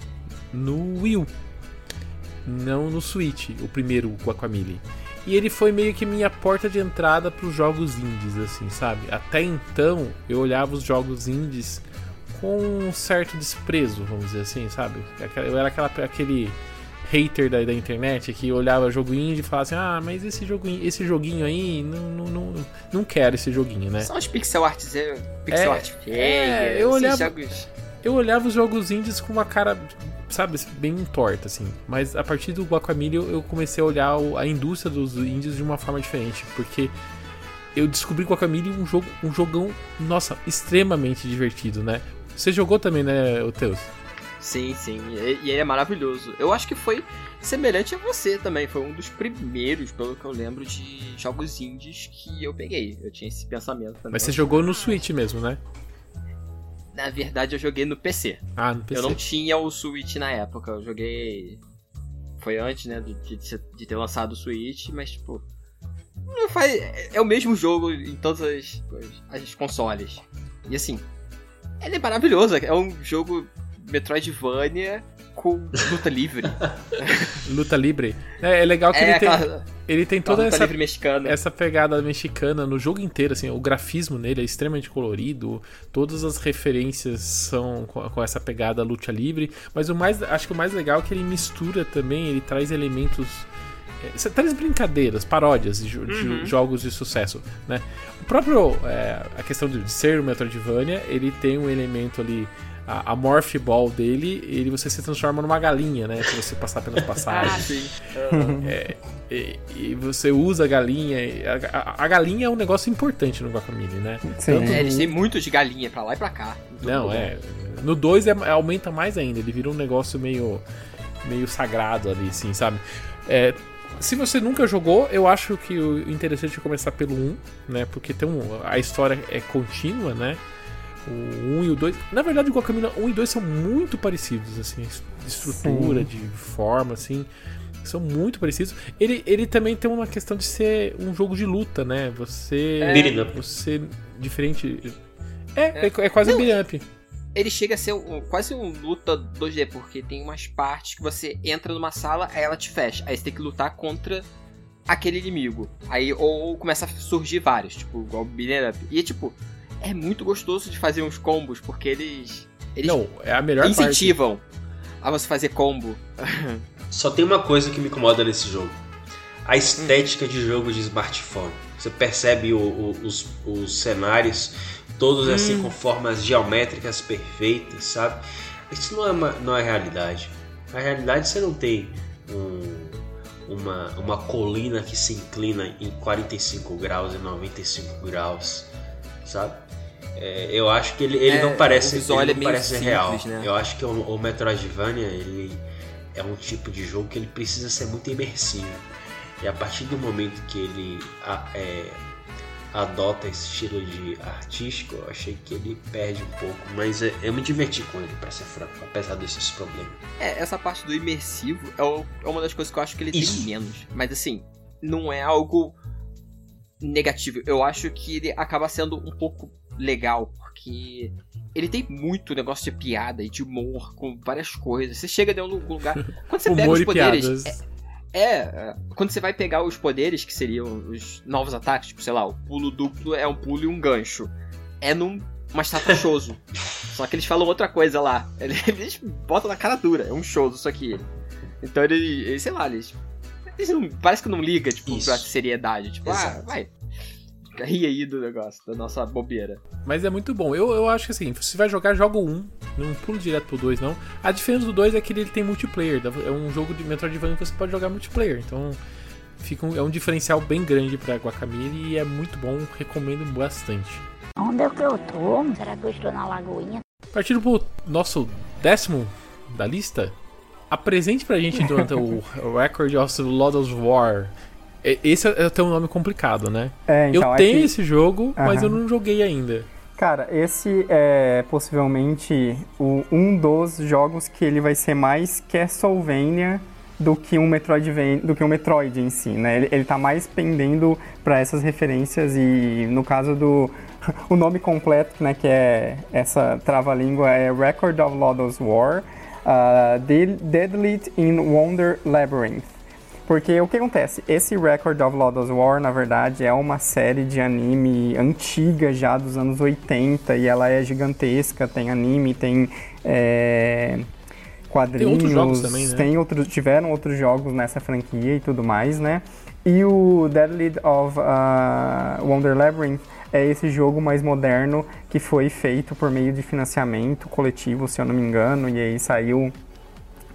no Wii não no Switch, o primeiro Guacamole. E ele foi meio que minha porta de entrada para os jogos indies, assim, sabe? Até então eu olhava os jogos indies com um certo desprezo, vamos dizer assim, sabe? Eu era aquela, aquele hater da, da internet que olhava jogo indie e falava assim: Ah, mas esse joguinho, esse joguinho aí, não, não, não, não quero esse joguinho, né? São os pixel art, pixel É, art é, eu olhava- jogos... Eu olhava os jogos indies com uma cara, sabe, bem torta, assim. Mas a partir do Guacamole eu comecei a olhar a indústria dos indies de uma forma diferente, porque eu descobri Guacamole um jogo, um jogão, nossa, extremamente divertido, né? Você jogou também, né, Teus? Sim, sim, e ele é maravilhoso. Eu acho que foi semelhante a você também, foi um dos primeiros, pelo que eu lembro, de jogos indies que eu peguei. Eu tinha esse pensamento também. Mas você jogou no Switch mesmo, né? Na verdade, eu joguei no PC. Ah, no PC. Eu não tinha o Switch na época, eu joguei. Foi antes, né, de, de ter lançado o Switch, mas tipo. Não faz... É o mesmo jogo em todas as, as, as consoles. E assim, ele é maravilhoso. É um jogo Metroidvania com luta livre. Luta Livre. É, é legal que é ele, tem, aquela, ele tem toda essa, essa pegada mexicana no jogo inteiro, assim, o grafismo nele é extremamente colorido, todas as referências são com, com essa pegada luta livre, mas o mais, acho que o mais legal é que ele mistura também, ele traz elementos é, traz brincadeiras, paródias de, jo- de Uhum. jogos de sucesso, né? O próprio, é, a questão de, de ser o Metroidvania, ele tem um elemento ali, a, a Morph Ball dele, ele você se transforma numa galinha, né? Se você passar pelas Ah, passagens. sim. E, e você usa a galinha. A, a- a galinha é um negócio importante no Guacamole, né? Sim. Tanto É, eles têm muito de galinha pra lá e pra cá. Não, é. No 2 é, aumenta mais ainda, ele vira um negócio meio, meio sagrado ali, assim, sabe? É, se você nunca jogou, eu acho que o interessante é começar pelo 1, né? Porque tem um, a história é contínua, né? O 1 e o 2. Na verdade, o Guacamole 1 e 2 são muito parecidos, assim, de estrutura, Sim. de forma, assim. São muito parecidos. Ele, ele também tem uma questão de ser um jogo de luta, né? Você. Beating up. Você. Diferente. É, é, é quase um Não, beat'em up. Ele chega a ser um- quase um luta 2D, porque tem umas partes que você entra numa sala, aí ela te fecha. Aí você tem que lutar contra aquele inimigo. Aí ou começa a surgir vários, tipo, igual o up. E tipo, é muito gostoso de fazer uns combos, porque eles. Eles Não, é a melhor parte. incentivam a você fazer combo. Só tem uma coisa que me incomoda nesse jogo. A estética de jogo de smartphone. Você percebe o- o- os, os cenários todos assim com formas geométricas perfeitas, sabe? Isso não é, uma, não é realidade. Na realidade você não tem um- uma, uma colina que se inclina em 45 graus e 95 graus, sabe? É, eu acho que ele, ele É, não parece, ele é não parece simples, real. né? Eu acho que o, o Metroidvania ele é um tipo de jogo que ele precisa ser muito imersivo. E a partir do momento que ele a- é, adota esse estilo de artístico, eu achei que ele perde um pouco. Mas é- eu me diverti com ele, pra ser franco, apesar desses problemas. É, essa parte do imersivo é, o- é uma das coisas que eu acho que ele Isso. tem menos. Mas assim, não é algo negativo. Eu acho que ele acaba sendo um pouco legal, porque ele tem muito negócio de piada e de humor com várias coisas. Você chega em algum lugar. Quando você pega os poderes. É, é, quando você vai pegar os poderes, que seriam os novos ataques, tipo, sei lá, o pulo duplo é um pulo e um gancho. É num uma estátua choso. Só que eles falam outra coisa lá. Eles botam na cara dura, é um choso isso aqui. Então ele, ele sei lá, eles não, parece que não liga, tipo, Isso. pra seriedade. Tipo, ah, Exato. vai. ri aí do negócio, da nossa bobeira. Mas é muito bom. Eu, eu acho que assim, se vai jogar, joga o 1. Não pulo direto pro 2, não. A diferença do 2 é que ele tem multiplayer. É um jogo de Metroidvania que você pode jogar multiplayer. Então fica um, é um diferencial bem grande pra Guacamole e é muito bom. Recomendo bastante. Onde é que eu tô? Será que eu estou na lagoinha? Partindo pro nosso décimo da lista, apresente pra gente durante o Record of Lodos War. E- Esse é tem um nome complicado, né? É, então, eu é tenho que- esse jogo, mas Aham. eu não joguei ainda. Cara, esse é possivelmente o, um dos jogos que ele vai ser mais Castlevania do que um Metroidvania, do que um Metroid em si, né? Ele, ele tá mais pendendo para essas referências e no caso do o nome completo, né, que é essa trava-língua é Record of Lodoss War, uh, Dead- Deadly in Wonder Labyrinth. Porque o que acontece? Esse Record of Lodoss War, na verdade, é uma série de anime antiga já dos anos 80 e ela é gigantesca, tem anime, tem é, quadrinhos, outros jogos também, né? tem outros, tiveram outros jogos nessa franquia e tudo mais, né? E o Deadly of uh, Wonder Labyrinth é esse jogo mais moderno que foi feito por meio de financiamento coletivo, se eu não me engano, e aí saiu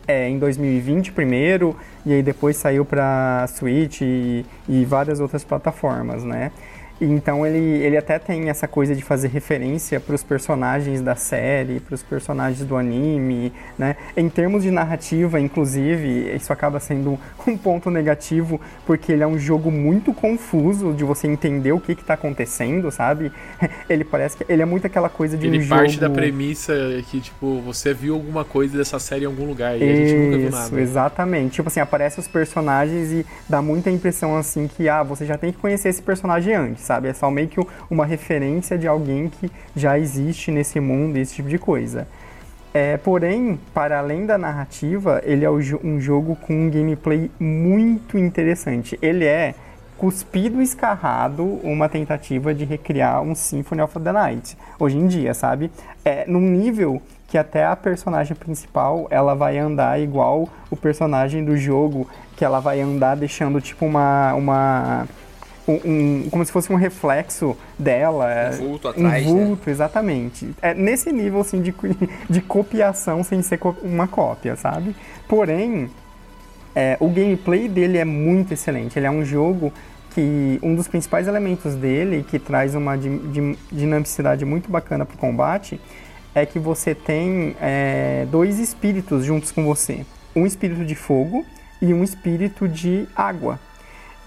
é, em 2020 primeiro, e aí depois saiu para Switch e, e várias outras plataformas, né? Então ele, ele até tem essa coisa de fazer referência para os personagens da série, para os personagens do anime, né? Em termos de narrativa, inclusive, isso acaba sendo um ponto negativo, porque ele é um jogo muito confuso de você entender o que está acontecendo, sabe? Ele parece que ele é muito aquela coisa de Ele um jogo... parte da premissa que, tipo, você viu alguma coisa dessa série em algum lugar e a gente nunca viu Isso, nada. exatamente. Tipo assim, aparecem os personagens e dá muita impressão assim que, ah, você já tem que conhecer esse personagem antes, sabe? É só meio que uma referência de alguém que já existe nesse mundo, esse tipo de coisa. É, porém, para além da narrativa, ele é um jogo com um gameplay muito interessante. Ele é cuspido escarrado uma tentativa de recriar um Symphony of the Night, hoje em dia, sabe? É num nível que até a personagem principal, ela vai andar igual o personagem do jogo, que ela vai andar deixando tipo uma... uma um, um- como se fosse um reflexo dela. é, vulto atrás, Um né? vulto, exatamente. É nesse nível, assim, de, de copiação sem ser uma cópia, sabe? Porém, é, o gameplay dele é muito excelente. Ele é um jogo que um dos principais elementos dele, que traz uma di- di- dinamicidade muito bacana para o combate, é que você tem é, dois espíritos juntos com você. Um espírito de fogo e um espírito de água.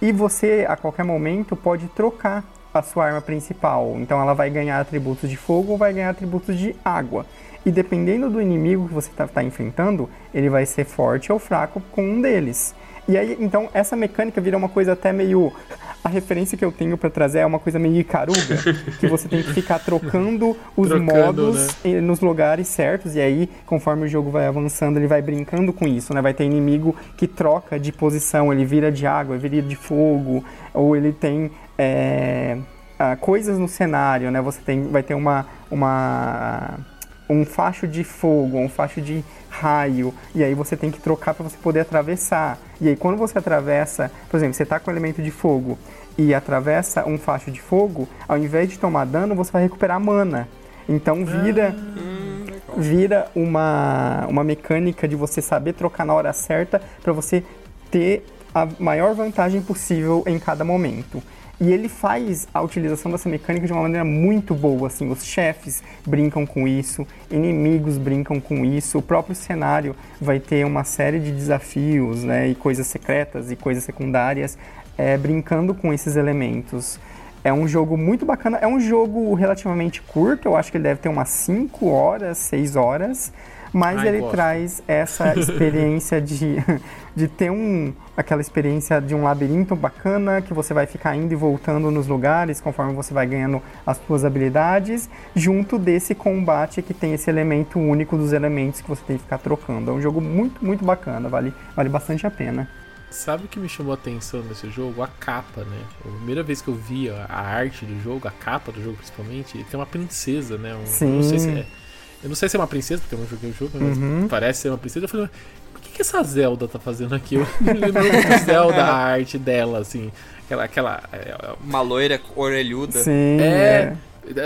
E você, a qualquer momento, pode trocar a sua arma principal. Então ela vai ganhar atributos de fogo ou vai ganhar atributos de água. E dependendo do inimigo que você está enfrentando, ele vai ser forte ou fraco com um deles. E aí, então, essa mecânica vira uma coisa até meio. A referência que eu tenho para trazer é uma coisa meio Icaruga, que você tem que ficar trocando os Trocando, modos né? nos lugares certos, e aí, conforme o jogo vai avançando, ele vai brincando com isso, né? Vai ter inimigo que troca de posição, ele vira de água, ele vira de fogo, ou ele tem é, coisas no cenário, né? Você tem, vai ter uma, uma, um facho de fogo, um facho de raio, e aí você tem que trocar para você poder atravessar. E aí, quando você atravessa, por exemplo, você tá com o elemento de fogo e atravessa um facho de fogo, ao invés de tomar dano, você vai recuperar mana. Então vira vira uma, uma mecânica de você saber trocar na hora certa para você ter a maior vantagem possível em cada momento. E ele faz a utilização dessa mecânica de uma maneira muito boa, assim, os chefes brincam com isso, inimigos brincam com isso, o próprio cenário vai ter uma série de desafios, né, e coisas secretas e coisas secundárias, é, brincando com esses elementos. É um jogo muito bacana, é um jogo relativamente curto, eu acho que ele deve ter umas 5 horas, 6 horas, mas Ai, ele gosto. traz essa experiência de, de ter um, aquela experiência de um labirinto bacana, que você vai ficar indo e voltando nos lugares conforme você vai ganhando as suas habilidades, junto desse combate que tem esse elemento único dos elementos que você tem que ficar trocando. É um jogo muito, muito bacana, vale, vale bastante a pena. Sabe o que me chamou a atenção nesse jogo? A capa, né? A primeira vez que eu vi a, arte do jogo, a capa do jogo principalmente, tem uma princesa, né? Um- Eu não sei se Sim. é. Eu não sei se é uma princesa, porque eu não joguei o jogo, mas Uhum. parece ser uma princesa. Eu falei, o que, que essa Zelda tá fazendo aqui? Eu me lembro do Zelda, a arte dela, assim. Aquela. aquela é, Uma loira orelhuda. Sim. é,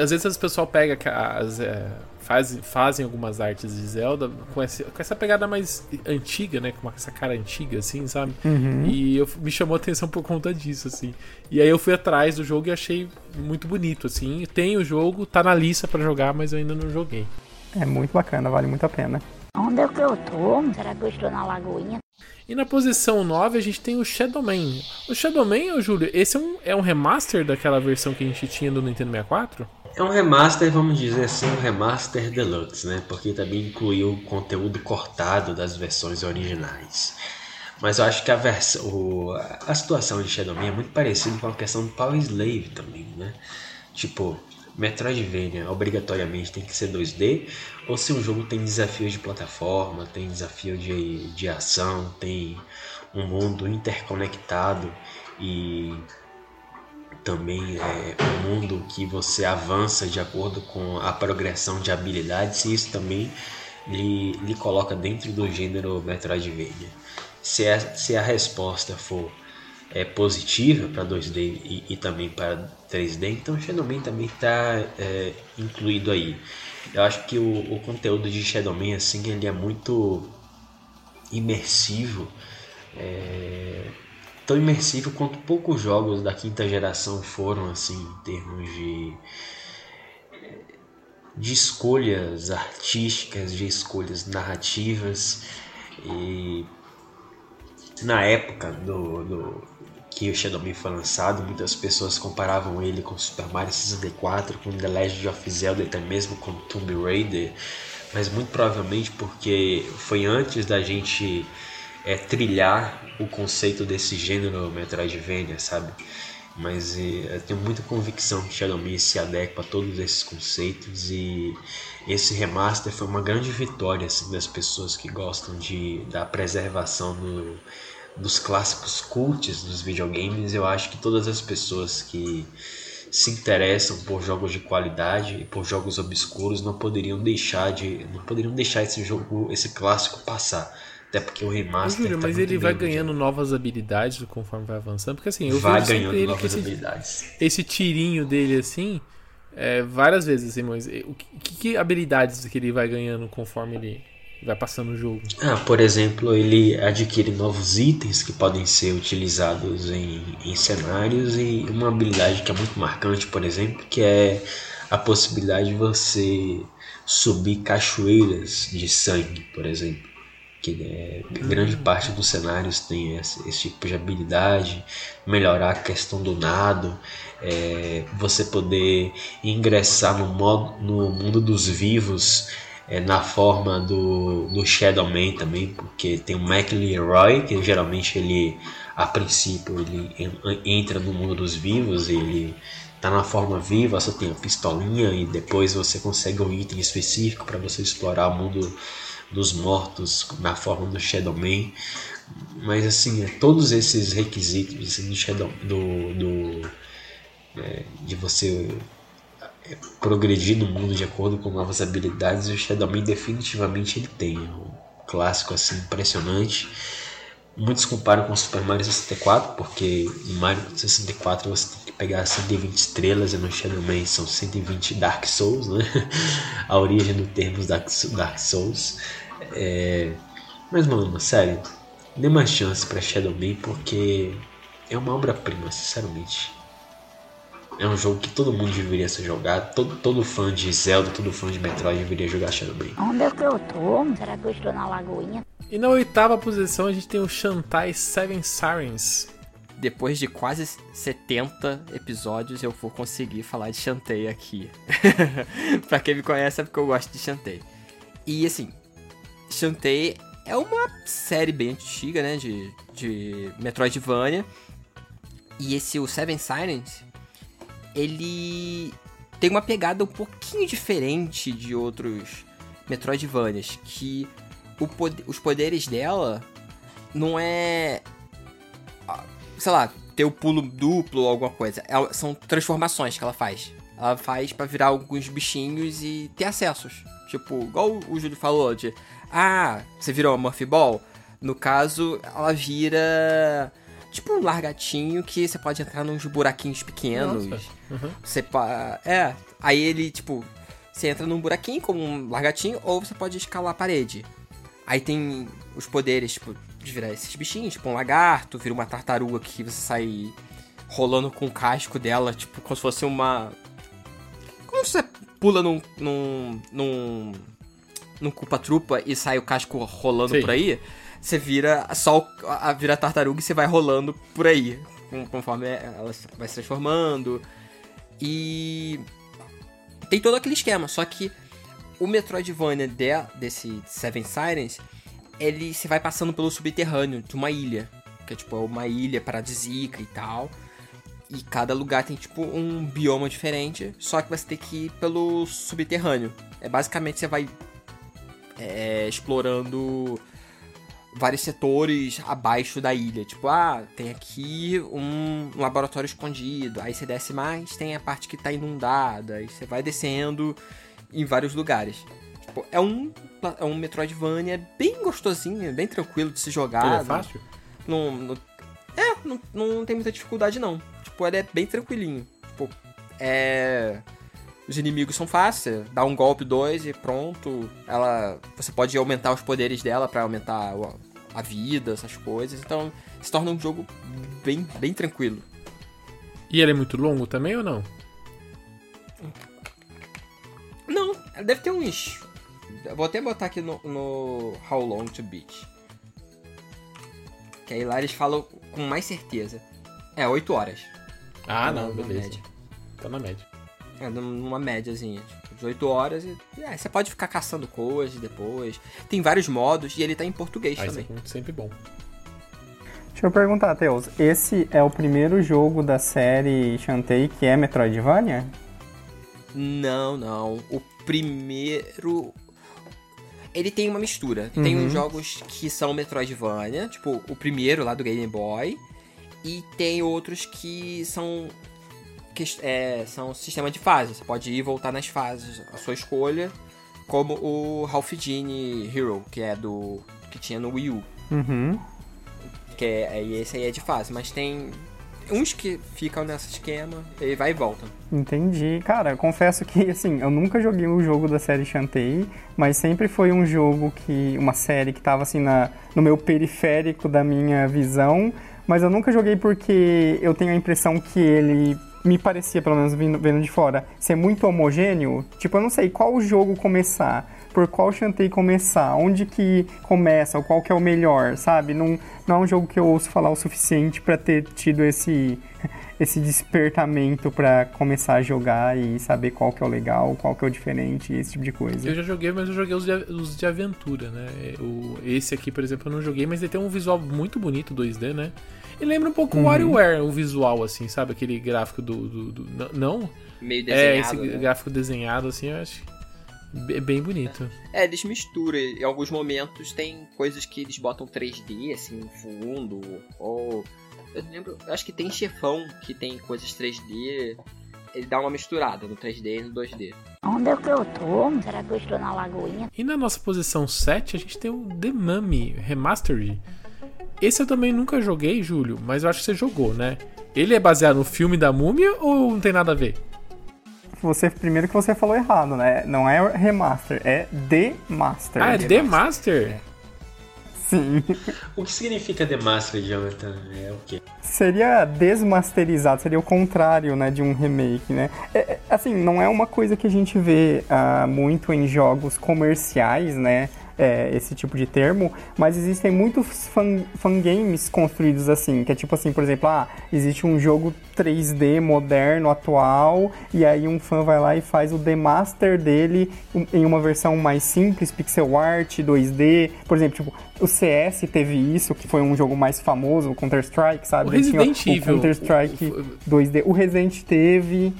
às vezes as pessoal pega as, é, faz, fazem algumas artes de Zelda com, esse, com essa pegada mais antiga, né? Com essa cara antiga, assim, sabe? Uhum. E eu, me chamou a atenção por conta disso, assim. E aí eu fui atrás do jogo e achei muito bonito, assim. Tem o jogo, tá na lista pra jogar, mas eu ainda não joguei. É muito bacana, vale muito a pena. Onde é que eu tô? Será que eu estou na lagoinha? E na posição 9 a gente tem o Shadow Man. O Shadow Man, ô Júlio, esse é um, é um remaster daquela versão que a gente tinha do Nintendo 64? É um remaster, vamos dizer assim, um remaster deluxe, né? Porque também incluiu conteúdo cortado das versões originais. Mas eu acho que a versão, o- a situação de Shadow Man é muito parecida com a questão do Power Slave também, né? Tipo, Metroidvania obrigatoriamente tem que ser 2D, ou se um jogo tem desafios de plataforma, tem desafio de, de ação, tem um mundo interconectado e também é um mundo que você avança de acordo com a progressão de habilidades e isso também lhe, lhe coloca dentro do gênero Metroidvania. Se a, se a resposta for é, positiva para 2D e, e também para 3D, então Shadow Man também está incluído aí. Eu acho que o, o conteúdo de Shadow Man assim, ele é muito imersivo. É, tão imersivo quanto poucos jogos da quinta geração foram assim em termos de de escolhas artísticas, de escolhas narrativas e na época do, do que o Shadow foi lançado, muitas pessoas comparavam ele com Super Mario 64, com The Legend of Zelda e até mesmo com Tomb Raider, mas muito provavelmente porque foi antes da gente é, trilhar o conceito desse gênero Metroidvania, sabe? Mas eh, eu tenho muita convicção que Shadow Man se adequa a todos esses conceitos e esse remaster foi uma grande vitória assim, das pessoas que gostam de, da preservação do, dos clássicos cults dos videogames. Eu acho que todas as pessoas que se interessam por jogos de qualidade e por jogos obscuros não poderiam deixar de não poderiam deixar esse jogo esse clássico passar até porque o remaster Júlio, tá mas ele vai ganhando novas habilidades conforme vai avançando, porque assim, eu vai ganhando ele novas esse, habilidades esse tirinho dele assim, é, várias vezes assim, mas o que, que- que habilidades que ele vai ganhando conforme ele vai passando o jogo? Ah, por exemplo, ele adquire novos itens que podem ser utilizados em, em cenários e uma habilidade que é muito marcante, por exemplo, que é a possibilidade de você subir cachoeiras de sangue, por exemplo. Que é, grande parte dos cenários tem esse, esse tipo de habilidade, melhorar a questão do nado, é, você poder ingressar no, modo, no mundo dos vivos é, na forma do, do Shadow Man também, porque tem o Mac Leroy, que geralmente ele, a princípio, ele en- entra no mundo dos vivos, ele tá na forma viva, só tem a pistolinha e depois você consegue um item específico para você explorar o mundo dos mortos na forma do Shadow Man. Mas assim, é, todos esses requisitos assim, do Shadow do, do é, de você progredir no mundo de acordo com novas habilidades, o Shadow Man definitivamente ele tem. É um clássico assim impressionante. Muitos comparam com Super Mario 64, porque no Mario 64 você tem que pegar 120 estrelas e no Shadow Man são 120 Dark Souls, né? A origem do termo Dark Dark Souls. É... Mas, mano, sério, dê uma chance pra Shadow Man porque é uma obra-prima, sinceramente. É um jogo que todo mundo deveria ser jogado. Todo, todo fã de Zelda, todo fã de Metroid deveria jogar Shadow Man. Onde é que eu tô? Será que eu estou na lagoinha? E na oitava posição a gente tem o Shantai Seven Sirens. Depois de quase 70 episódios, eu vou conseguir falar de Shantae aqui. pra quem me conhece, é porque eu gosto de Shantae. E assim, Shantae é uma série bem antiga, né? De, de Metroidvania. E esse, o Seven Silence, ele tem uma pegada um pouquinho diferente de outros Metroidvanias. Que pod- os poderes dela não é ah, sei lá, ter o pulo duplo ou alguma coisa. Ela- são transformações que ela faz. Ela faz pra virar alguns bichinhos e ter acessos. Tipo, igual o Júlio falou, de ah, você virou uma Murphy Ball, No caso, ela vira tipo um largatinho que você pode entrar nos buraquinhos pequenos. Uhum. Você é, aí ele tipo, você entra num buraquinho como um largatinho ou você pode escalar a parede. Aí tem os poderes tipo de virar esses bichinhos, tipo um lagarto, vira uma tartaruga que você sai rolando com o casco dela, tipo como se fosse uma como você pula num num num, num culpa-trupa e sai o casco rolando Sim. por aí, você vira só a, vira tartaruga e você vai rolando por aí, conforme ela se- vai se transformando. E tem todo aquele esquema, só que o Metroidvania de, desse Seven Sirens, ele se vai passando pelo subterrâneo de uma ilha, que é tipo uma ilha paradisíaca e tal. E cada lugar tem tipo um bioma diferente, só que você tem que ir pelo subterrâneo. É basicamente você vai é, explorando vários setores abaixo da ilha. Tipo, ah, tem aqui um, laboratório escondido. Aí você desce mais, tem a parte que tá inundada. Aí você vai descendo em vários lugares. Tipo, é um, é um Metroidvania bem gostosinho, bem tranquilo de se jogar. Ele é fácil? Não, não- é, não, não tem muita dificuldade não. Tipo, ele é bem tranquilinho. Tipo, é. Os inimigos são fáceis, dá um golpe, dois e pronto. Ela. Você pode aumentar os poderes dela pra aumentar a vida, essas coisas. Então se torna um jogo bem, bem tranquilo. E ele é muito longo também ou não? Não, deve ter uns. Vou até botar aqui no, no How Long to Beat. Que aí lá eles falam com mais certeza. É, 8 horas. Ah, Na- não, na beleza. média. Tá na média. É, numa médiazinha, tipo, de 8 horas e. É, você pode ficar caçando coisas depois. Tem vários modos e ele tá em português Aí também. é sempre bom. Deixa eu perguntar, Teus, esse é o primeiro jogo da série Shantae que é Metroidvania? Não, não. O primeiro. Ele tem uma mistura. Tem Uhum. uns jogos que são Metroidvania, tipo o primeiro lá do Game Boy. E tem outros que são. Que, é, são sistema de fase. Você pode ir e voltar nas fases, a sua escolha. Como o Ralph Genie Hero, que é do. que tinha no Wii U. Uhum. Que é, e esse aí é de fase. Mas tem uns que ficam nesse esquema, e vai e volta. Entendi. Cara, eu confesso que, assim, eu nunca joguei o jogo da série Shantae, mas sempre foi um jogo que. uma série que tava, assim, na, no meu periférico da minha visão, mas eu nunca joguei porque eu tenho a impressão que ele me parecia, pelo menos vindo, vendo de fora, ser muito homogêneo. Tipo, eu não sei qual jogo começar, por qual Shantae começar, onde que começa, ou qual que é o melhor, sabe? Não, não é um jogo que eu ouço falar o suficiente pra ter tido esse esse despertamento pra começar a jogar e saber qual que é o legal, qual que é o diferente, esse tipo de coisa. Eu já joguei, mas eu joguei os de, os de aventura, né? O, esse aqui, por exemplo, eu não joguei, mas ele tem um visual muito bonito 2D, né? Ele lembra um pouco o WarioWare, o visual, assim, sabe? Aquele gráfico do. do- do- não? Meio É, desenhado. esse né? gráfico desenhado, assim, eu acho be- bem bonito. É, eles misturam. Em alguns momentos tem coisas que eles botam 3D, assim, no fundo. Ou. Eu lembro. Eu acho que tem chefão que tem coisas 3D. Ele dá uma misturada no 3D e no 2D. Onde é que eu tô? Será que eu estou na lagoinha? E na nossa posição 7, a gente tem o The Mummy Remastered. Esse eu também nunca joguei, Júlio, mas eu acho que você jogou, né? Ele é baseado no filme da múmia ou não tem nada a ver? Você, primeiro que você falou errado, né? Não é remaster, é The Master. Ah, é The Master? Sim. O que significa The Master, Jonathan? É o quê? Seria desmasterizado, seria o contrário, né, de um remake, né? É, é, assim, não é uma coisa que a gente vê ah, muito em jogos comerciais, né? É, esse tipo de termo, mas existem muitos fan, fangames construídos assim, que é tipo assim, por exemplo, ah, existe um jogo 3D moderno, atual, e aí um fã vai lá e faz o demaster dele em uma versão mais simples, pixel art, 2D, por exemplo, tipo, o CS teve isso, que foi um jogo mais famoso, o Counter-Strike, sabe? O Resident Evil. O Counter-Strike o- o- 2D. O Resident teve.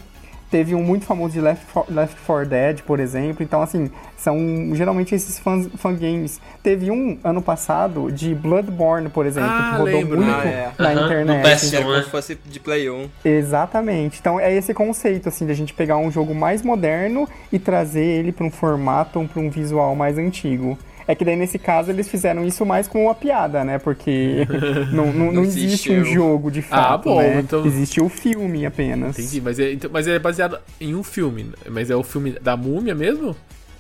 Teve um muito famoso de Left 4, Left 4 Dead, por exemplo. Então, assim, são geralmente esses fãs, fangames. Teve um ano passado de Bloodborne, por exemplo, Ah, que rodou lembro. muito Ah, é. na no internet. PS1. Que era como né? se fosse de Play 1. Exatamente. Então é esse conceito assim de a gente pegar um jogo mais moderno e trazer ele para um formato, para um visual mais antigo. É que daí nesse caso eles fizeram isso mais como uma piada, né? Porque não, não, não Não existe um jogo de fato, bom, né? então- Existe o filme apenas. Entendi, mas é, então- mas é baseado em um filme. Mas é o filme da múmia mesmo?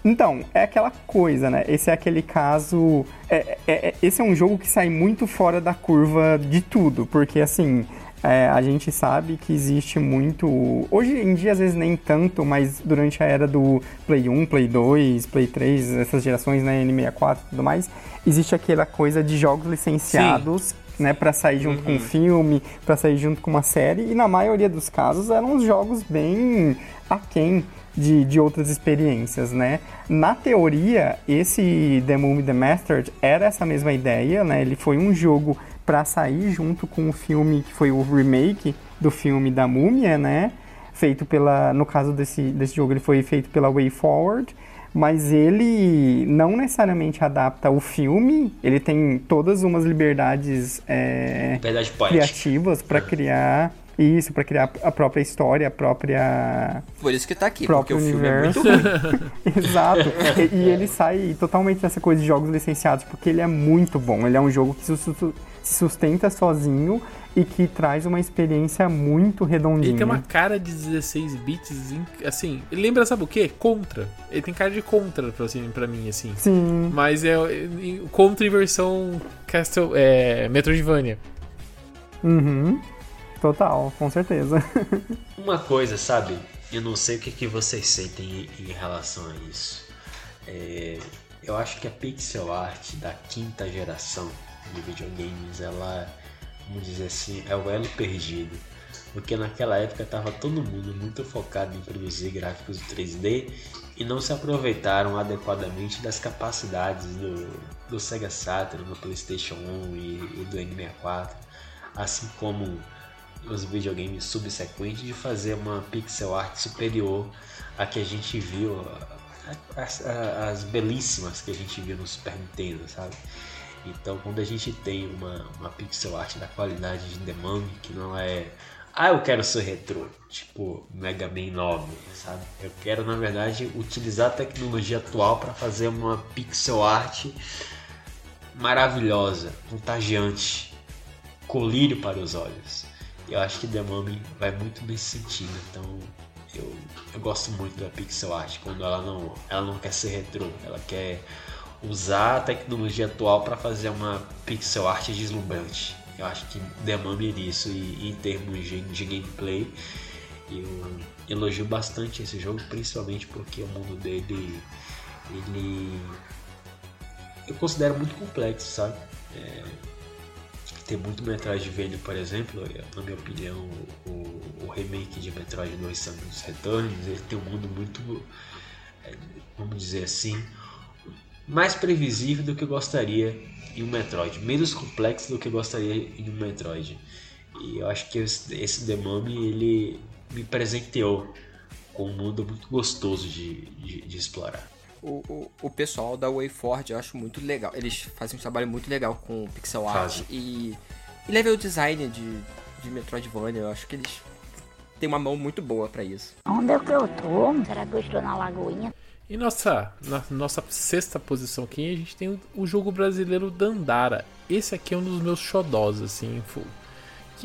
Então, é aquela coisa, né? Esse é aquele caso. é- é- é- esse é um jogo que sai muito fora da curva de tudo, porque assim. É, a gente sabe que existe muito. Hoje em dia, às vezes, nem tanto, mas durante a era do Play 1, Play 2, Play 3, essas gerações, né, N64 e tudo mais, existe aquela coisa de jogos licenciados, né, para sair junto com um filme, para sair junto com uma série, e na maioria dos casos eram uns jogos bem aquém de, de outras experiências, né? Na teoria, esse The Mummy The Mastered era essa mesma ideia, né? Ele foi um jogo para sair junto com o filme que foi o remake do filme da Múmia, né? Feito pela, no caso desse, desse jogo, ele foi feito pela Way Forward, mas ele não necessariamente adapta o filme, ele tem todas umas liberdades é, poética. criativas para criar isso, para criar a própria história, a própria Por isso que tá aqui, porque próprio o filme é universo. muito ruim. Exato. E, e ele sai totalmente dessa coisa de jogos licenciados, porque ele é muito bom. Ele é um jogo que se su- se sustenta sozinho e que traz uma experiência muito redondinha. Ele tem uma cara de 16 bits, in- assim, ele lembra, sabe o quê? Contra. Ele tem cara de contra, pra, assim, pra mim, assim. Sim. Mas é é- contra em versão Castle, é, Metroidvania. Uhum. Total, com certeza. Uma coisa, sabe? Eu não sei o que, que vocês sentem em, relação a isso. É, eu acho que a pixel art da quinta geração de videogames, ela, vamos dizer assim, é o elo perdido. Porque naquela época tava todo mundo muito focado em produzir gráficos 3D e não se aproveitaram adequadamente das capacidades do, do Sega Saturn, do PlayStation 1 e, e do N64, assim como os videogames subsequentes de fazer uma pixel art superior à que a gente viu, as, as belíssimas que a gente viu no Super Nintendo, sabe? Então, quando a gente tem uma, uma pixel art da qualidade de The Mummy, que não é. Ah, eu quero ser retrô, tipo Mega Man 9, sabe? Eu quero, na verdade, utilizar a tecnologia atual para fazer uma pixel art maravilhosa, contagiante, colírio para os olhos. Eu acho que The Mummy vai muito nesse sentido, então eu, eu gosto muito da pixel art quando ela não, ela não quer ser retrô, ela quer usar a tecnologia atual para fazer uma pixel art deslumbrante. Eu acho que Mummy é isso e em termos de, de gameplay eu elogio bastante esse jogo, principalmente porque o mundo dele ele eu considero muito complexo, sabe? É, tem muito Metroidvania, por exemplo, na minha opinião, o, o remake de Metroid 2 Samus Returns, ele tem um mundo muito, é, vamos dizer assim, mais previsível do que eu gostaria em um Metroid, menos complexo do que eu gostaria em um Metroid. E eu acho que esse, Mummy, ele me presenteou com um mundo muito gostoso de, de, de explorar. O, o, o pessoal da WayForward eu acho muito legal. Eles fazem um trabalho muito legal com pixel art e, e level design de, de Metroidvania. Eu acho que eles têm uma mão muito boa pra isso. Onde é que eu tô? Será que eu estou na Lagoinha? E nossa, na nossa sexta posição aqui, a gente tem o, jogo brasileiro Dandara. Esse aqui é um dos meus xodós, assim.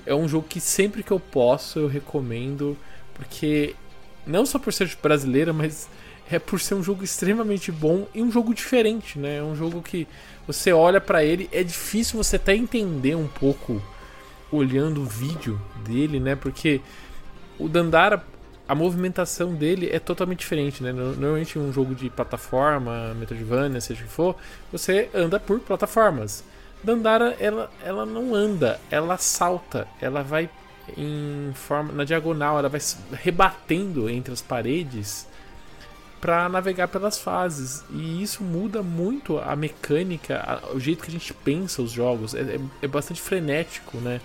É um jogo que sempre que eu posso eu recomendo, porque não só por ser brasileira, mas é por ser um jogo extremamente bom e um jogo diferente, né? É um jogo que você olha pra ele, é difícil você até entender um pouco olhando o vídeo dele, né? Porque o Dandara, a movimentação dele é totalmente diferente, né? No- Normalmente um jogo de plataforma, Metroidvania, seja o que for, você anda por plataformas. Dandara, ela, ela não anda, ela salta, ela vai em forma na diagonal, ela vai rebatendo entre as paredes para navegar pelas fases. E isso muda muito a mecânica, a- o jeito que a gente pensa os jogos. É, é- é bastante frenético, né?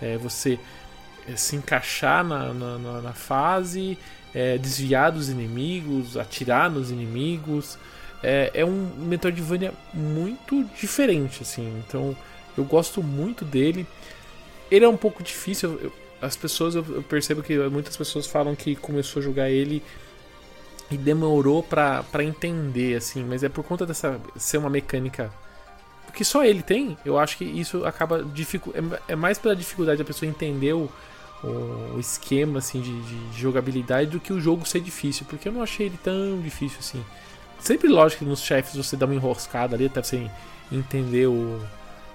É, você é, se encaixar na, na, na- na fase, é, desviar dos inimigos, atirar nos inimigos. É, é um Metroidvania muito diferente, assim. Então eu gosto muito dele. Ele é um pouco difícil. eu- as pessoas, eu, eu percebo que muitas pessoas falam que começou a jogar ele e demorou pra entender, assim, mas é por conta dessa ser uma mecânica que só ele tem, eu acho que isso acaba dificu é, é mais pela dificuldade da pessoa entender o, o esquema assim de, de, jogabilidade do que o jogo ser difícil, porque eu não achei ele tão difícil assim. Sempre lógico que nos chefes você dá uma enroscada ali até você entender o,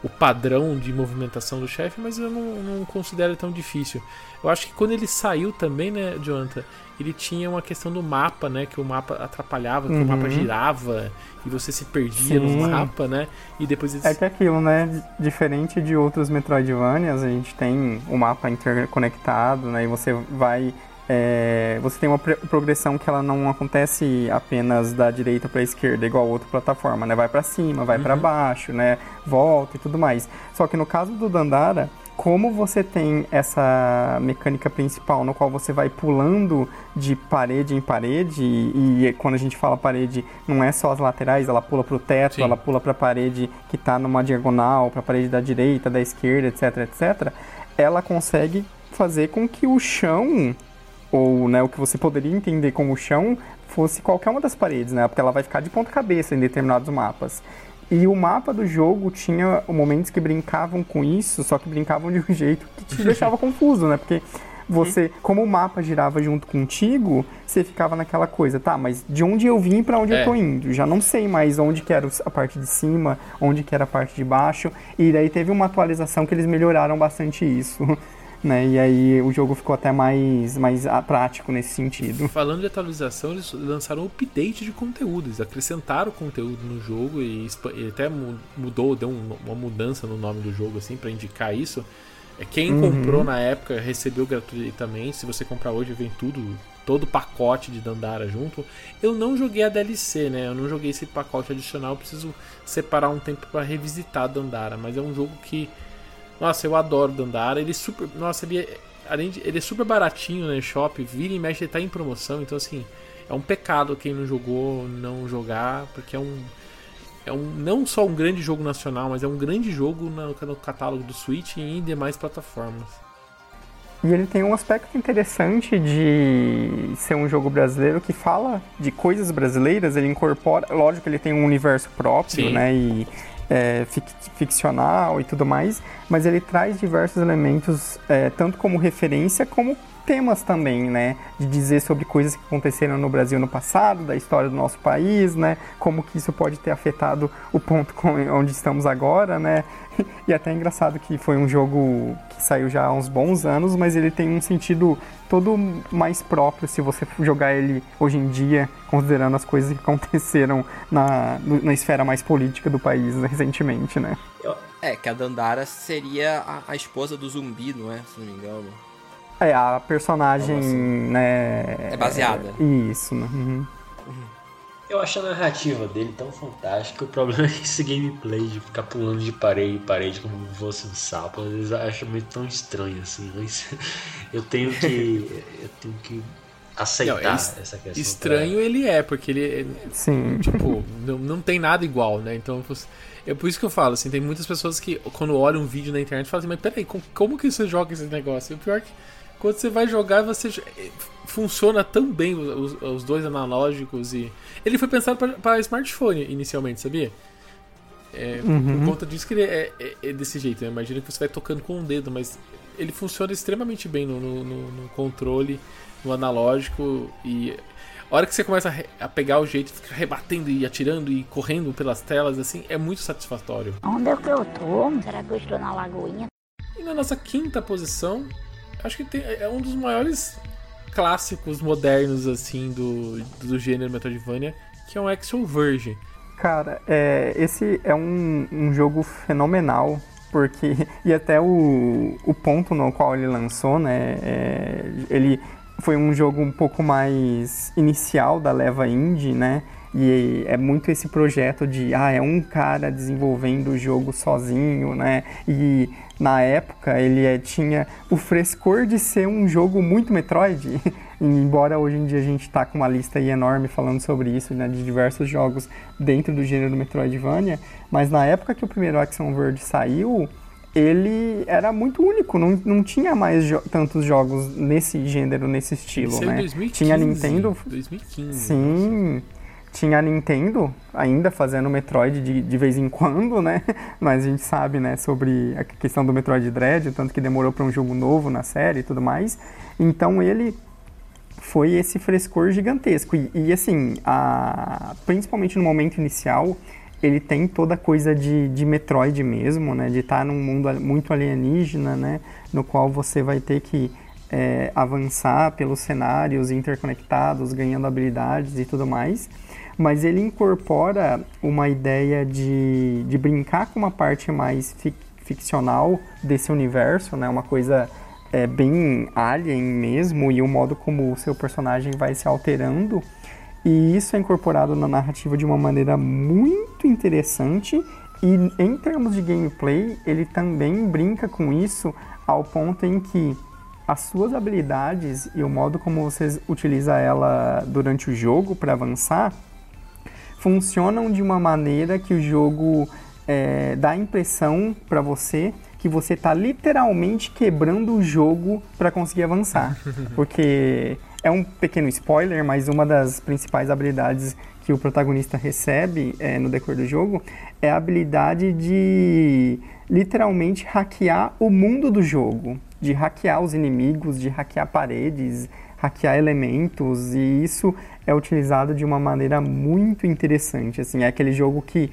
o padrão de movimentação do chefe, mas eu não, não, considero tão difícil. Eu acho que quando ele saiu também, né, Jonathan, ele tinha uma questão do mapa, né, que o mapa atrapalhava, que uhum. o mapa uhum. girava e você se perdia Sim. no mapa, né, e depois... Eles... É que aquilo, né, diferente de outros Metroidvanias, a gente tem o mapa interconectado, né, e você vai é, você tem uma progressão que ela não acontece apenas da direita para a esquerda, igual outra plataforma, né? Vai para cima, vai uhum. para baixo, né? Volta e tudo mais. Só que no caso do Dandara, como você tem essa mecânica principal no qual você vai pulando de parede em parede e, e quando a gente fala parede não é só as laterais, ela pula para o teto, Sim. ela pula para a parede que está numa diagonal, para a parede da direita, da esquerda, etc, etc. Ela consegue fazer com que o chão ou né, o que você poderia entender como chão fosse qualquer uma das paredes, né? Porque ela vai ficar de ponta cabeça em determinados mapas. E o mapa do jogo tinha momentos que brincavam com isso, só que brincavam de um jeito que te deixava confuso, né? Porque você, como o mapa girava junto contigo, você ficava naquela coisa, tá, mas de onde eu vim para onde é. eu tô indo? Já não sei mais onde que era a parte de cima, onde que era a parte de baixo. E daí teve uma atualização que eles melhoraram bastante isso. né? E aí o jogo ficou até mais, mais prático nesse sentido. Falando de atualização, eles lançaram um update de conteúdo, eles acrescentaram conteúdo no jogo e, e até mudou, deu um, uma mudança no nome do jogo assim para indicar isso. É quem uhum. comprou na época recebeu gratuitamente. Se você comprar hoje, vem tudo, todo o pacote de Dandara junto. Eu não joguei a DLC, né? Eu não joguei esse pacote adicional. Eu preciso separar um tempo para revisitar Dandara. Mas é um jogo que nossa, eu adoro Dandara. Ele é super. Nossa, ele é. Além de, ele é super baratinho no né, shop, vira e mexe, ele tá em promoção, então assim, é um pecado quem não jogou não jogar, porque é um. É um, não só um grande jogo nacional, mas é um grande jogo no, no catálogo do Switch e em demais plataformas. E ele tem um aspecto interessante de ser um jogo brasileiro que fala de coisas brasileiras, ele incorpora, lógico que ele tem um universo próprio, Sim. né? E é, fic ficcional e tudo mais, mas ele traz diversos elementos, é, tanto como referência como temas também, né? De dizer sobre coisas que aconteceram no Brasil no passado, da história do nosso país, né? Como que isso pode ter afetado o ponto onde estamos agora, né? E até é engraçado que foi um jogo que saiu já há uns bons anos, mas ele tem um sentido todo mais próprio se você jogar ele hoje em dia, considerando as coisas que aconteceram na, na esfera mais política do país recentemente, né? É, que a Dandara seria a, a esposa do zumbi, não é? Se não me engano. É, a personagem, assim. né? É baseada. É, isso, né? Uhum. Eu acho a narrativa dele tão fantástica. O problema é esse gameplay de ficar pulando de parede em parede como fosse um sapo. Às vezes eu acho meio tão estranho assim. Mas eu tenho que. Eu tenho que aceitar não, é essa questão. Estranho pra... ele é, porque ele. Sim. Tipo, não, não tem nada igual, né? Então. É por isso que eu falo, assim, tem muitas pessoas que, quando olham um vídeo na internet, falam assim, mas peraí, como, como que você joga esse negócio? E o pior é que quando você vai jogar, você eh, funciona tão bem os, os dois analógicos e ele foi pensado para smartphone inicialmente, sabia? É, uhum. Por conta disso que ele é, é, é desse jeito. Né? Imagina que você vai tocando com o dedo, mas ele funciona extremamente bem no, no, no controle, no analógico e a hora que você começa a, a pegar o jeito, ficar rebatendo e atirando e correndo pelas telas, assim, é muito satisfatório. Onde é que eu tô? Será que eu estou na lagoinha? E na nossa quinta posição, acho que tem, é um dos maiores clássicos modernos assim do, do gênero Metroidvania, que é um Action Verge. Cara, é, esse é um, um jogo fenomenal, porque. E até o, o ponto no qual ele lançou, né? É, ele foi um jogo um pouco mais inicial da leva indie, né? E é muito esse projeto de, ah, é um cara desenvolvendo o jogo sozinho, né? E na época ele é, tinha o frescor de ser um jogo muito Metroid, embora hoje em dia a gente tá com uma lista enorme falando sobre isso, né, de diversos jogos dentro do gênero Metroidvania, mas na época que o primeiro Action Verge saiu, ele era muito único, não, não tinha mais jo tantos jogos nesse gênero, nesse estilo, Isso é né? 2015, tinha Nintendo. 2015. Sim. Tinha a Nintendo ainda fazendo Metroid de, de vez em quando, né? Mas a gente sabe, né, sobre a questão do Metroid Dread, o tanto que demorou para um jogo novo na série e tudo mais. Então ele foi esse frescor gigantesco. E, e assim, a, principalmente no momento inicial, ele tem toda a coisa de, de Metroid mesmo, né? De estar tá num mundo muito alienígena, né? No qual você vai ter que é, avançar pelos cenários interconectados, ganhando habilidades e tudo mais. Mas ele incorpora uma ideia de, de brincar com uma parte mais fic ficcional desse universo, né? Uma coisa é, bem alien mesmo e o modo como o seu personagem vai se alterando e isso é incorporado na narrativa de uma maneira muito interessante. E em termos de gameplay, ele também brinca com isso ao ponto em que as suas habilidades e o modo como você utiliza ela durante o jogo para avançar funcionam de uma maneira que o jogo é, dá a impressão para você que você está literalmente quebrando o jogo para conseguir avançar. Porque é um pequeno spoiler, mas uma das principais habilidades que o protagonista recebe é, no decorrer do jogo é a habilidade de literalmente hackear o mundo do jogo, de hackear os inimigos, de hackear paredes, hackear elementos, e isso é utilizado de uma maneira muito interessante. Assim, é aquele jogo que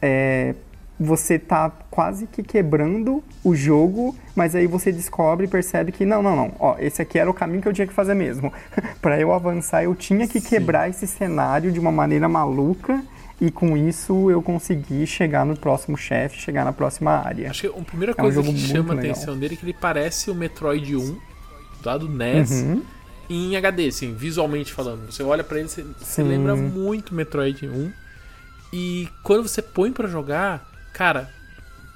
é, você tá quase que quebrando o jogo, mas aí você descobre e percebe que não, não, não, ó, esse aqui era o caminho que eu tinha que fazer mesmo. para eu avançar, eu tinha que Sim. quebrar esse cenário de uma maneira maluca e com isso eu consegui chegar no próximo chefe, chegar na próxima área. Acho que a primeira coisa é um que chama a atenção dele é que ele parece o Metroid 1 lá do NES. Uhum. Em HD, assim, visualmente falando. Você olha para ele, você, você lembra muito Metroid 1. E quando você põe para jogar, Cara,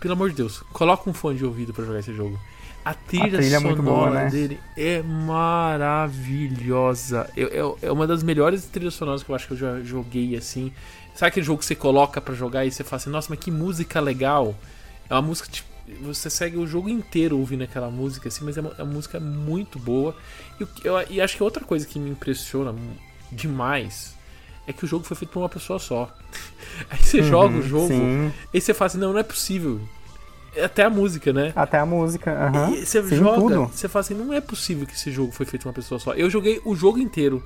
pelo amor de Deus, coloca um fone de ouvido para jogar esse jogo. A trilha, a trilha sonora é boa, né? dele é maravilhosa. Eu, é uma das melhores trilhas sonoras que eu acho que eu já joguei assim. Sabe aquele jogo que você coloca para jogar e você fala assim, nossa, mas que música legal. É uma música tipo, você segue o jogo inteiro ouvindo aquela música assim, mas é uma, é uma música muito boa. E, eu, e acho que outra coisa que me impressiona demais é que o jogo foi feito por uma pessoa só. Aí você uhum, joga o jogo, sim. e você fala assim, não, não é possível. Até a música, né? Até a música, aham. Uhum. E você sim, joga, tudo. você fala assim, não é possível que esse jogo foi feito por uma pessoa só. Eu joguei o jogo inteiro.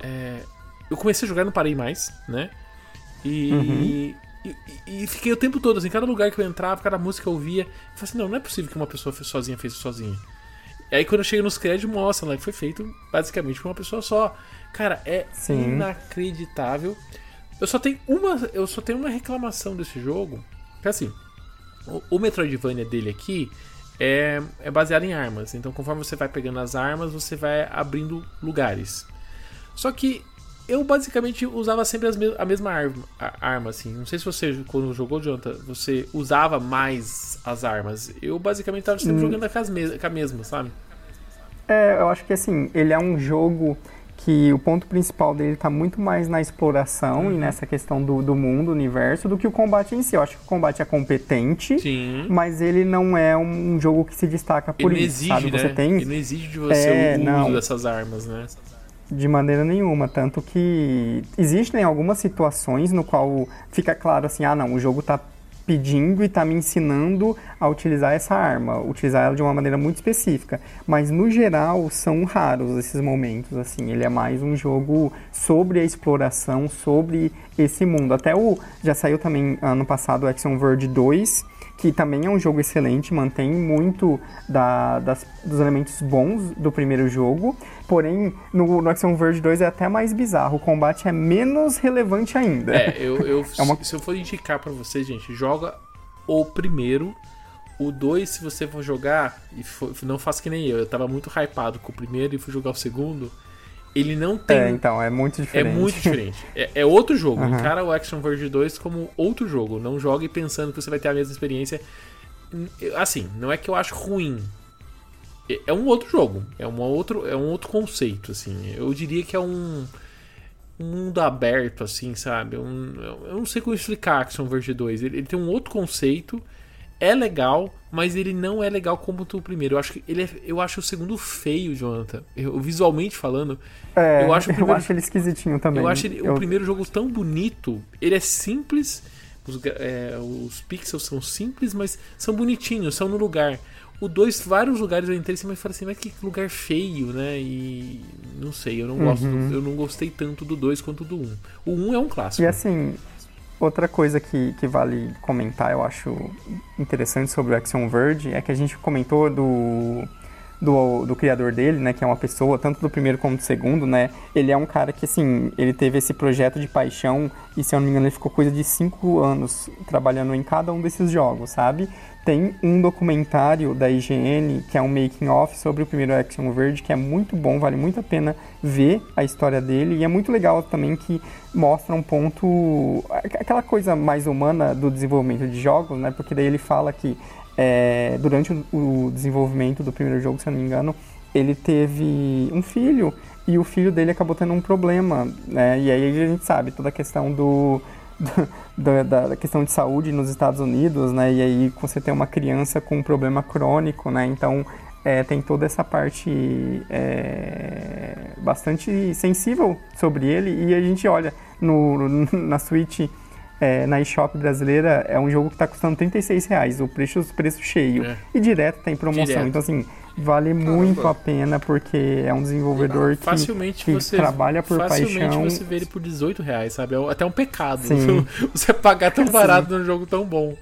É... Eu comecei a jogar e não parei mais, né? E, uhum. E, e, fiquei o tempo todo, assim, cada lugar que eu entrava, cada música que eu ouvia, eu falei assim, não, não é possível que uma pessoa sozinha fez isso sozinha. E aí quando eu cheguei nos créditos, mostra lá que foi feito basicamente por uma pessoa só. Cara, é Sim. inacreditável. Eu só tenho uma, eu só tenho uma reclamação desse jogo. Que é assim, o, o Metroidvania dele aqui é, é baseado em armas. Então, conforme você vai pegando as armas, você vai abrindo lugares. Só que eu basicamente usava sempre me a mesma arma, a arma, assim. Não sei se você, quando jogou, Jonathan, você usava mais as armas. Eu basicamente estava sempre hum. jogando com, as com a mesma, sabe? É, eu acho que assim, ele é um jogo que o ponto principal dele está muito mais na exploração uhum. e nessa questão do, do mundo, universo, do que o combate em si. Eu acho que o combate é competente, Sim. mas ele não é um jogo que se destaca por ele isso, exige, sabe? Você né? tem... Ele não exige de você é, o uso não. dessas armas, né? De maneira nenhuma, tanto que existem algumas situações no qual fica claro assim, ah não, o jogo está pedindo e está me ensinando a utilizar essa arma, utilizar ela de uma maneira muito específica. Mas no geral são raros esses momentos, assim. Ele é mais um jogo sobre a exploração, sobre esse mundo. Até o já saiu também ano passado o Action Verge 2, que também é um jogo excelente, mantém muito da, das, dos elementos bons do primeiro jogo, porém no, no Action Verge 2 é até mais bizarro, o combate é menos relevante ainda. É, eu, eu é uma... se eu for indicar para vocês, gente, joga o primeiro, o 2 se você for jogar, e for, não faça que nem eu, eu tava muito hypado com o primeiro e fui jogar o segundo, ele não tem. É, então, é muito diferente. É muito diferente. É, é outro jogo. Uhum. Encara o Action Verge 2 como outro jogo. Não jogue pensando que você vai ter a mesma experiência. Assim, não é que eu acho ruim. É, é um outro jogo. É, uma outro, é um outro conceito, assim. Eu diria que é um, um mundo aberto, assim, sabe? Um, eu não sei como explicar Action Verge 2. Ele, ele tem um outro conceito. É legal, mas ele não é legal como o primeiro. Eu acho que ele é, eu acho o segundo feio, Jonathan. Eu, visualmente falando, é, eu acho, primeiro, eu acho ele esquisitinho também. Eu acho ele, eu... o primeiro jogo tão bonito. Ele é simples, os, é, os pixels são simples, mas são bonitinhos, são no lugar. O 2, vários lugares eu entrei mas falei assim, mas que lugar feio, né? E não sei, eu não gosto, uhum. eu não gostei tanto do 2 quanto do 1. Um. O 1 um é um clássico. E assim, outra coisa que, que vale comentar, eu acho interessante sobre o Action Verge, é que a gente comentou do do, do criador dele, né, que é uma pessoa, tanto do primeiro como do segundo, né, ele é um cara que, assim, ele teve esse projeto de paixão e, se eu não me engano, ele ficou coisa de cinco anos trabalhando em cada um desses jogos, sabe? Tem um documentário da IGN, que é um making off sobre o primeiro Action Verge, que é muito bom, vale muito a pena ver a história dele. E é muito legal também que mostra um ponto, aquela coisa mais humana do desenvolvimento de jogos, né? Porque daí ele fala que é, durante o, desenvolvimento do primeiro jogo, se eu não me engano, ele teve um filho e o filho dele acabou tendo um problema, né? E aí a gente sabe toda a questão do, do da, da, questão de saúde nos Estados Unidos, né? E aí você tem uma criança com um problema crônico, né? Então é, tem toda essa parte é, bastante sensível sobre ele e a gente olha no, na Switch é, na eShop brasileira é um jogo que está custando 36 reais, o preço, preço cheio. É. E direto tem tá promoção. Direto. Então, assim, vale Caramba. muito a pena porque é um desenvolvedor que, facilmente que você, trabalha por facilmente paixão. Facilmente você vê ele por 18 reais, sabe? É até um pecado Sim. você pagar tão barato Sim. num jogo tão bom.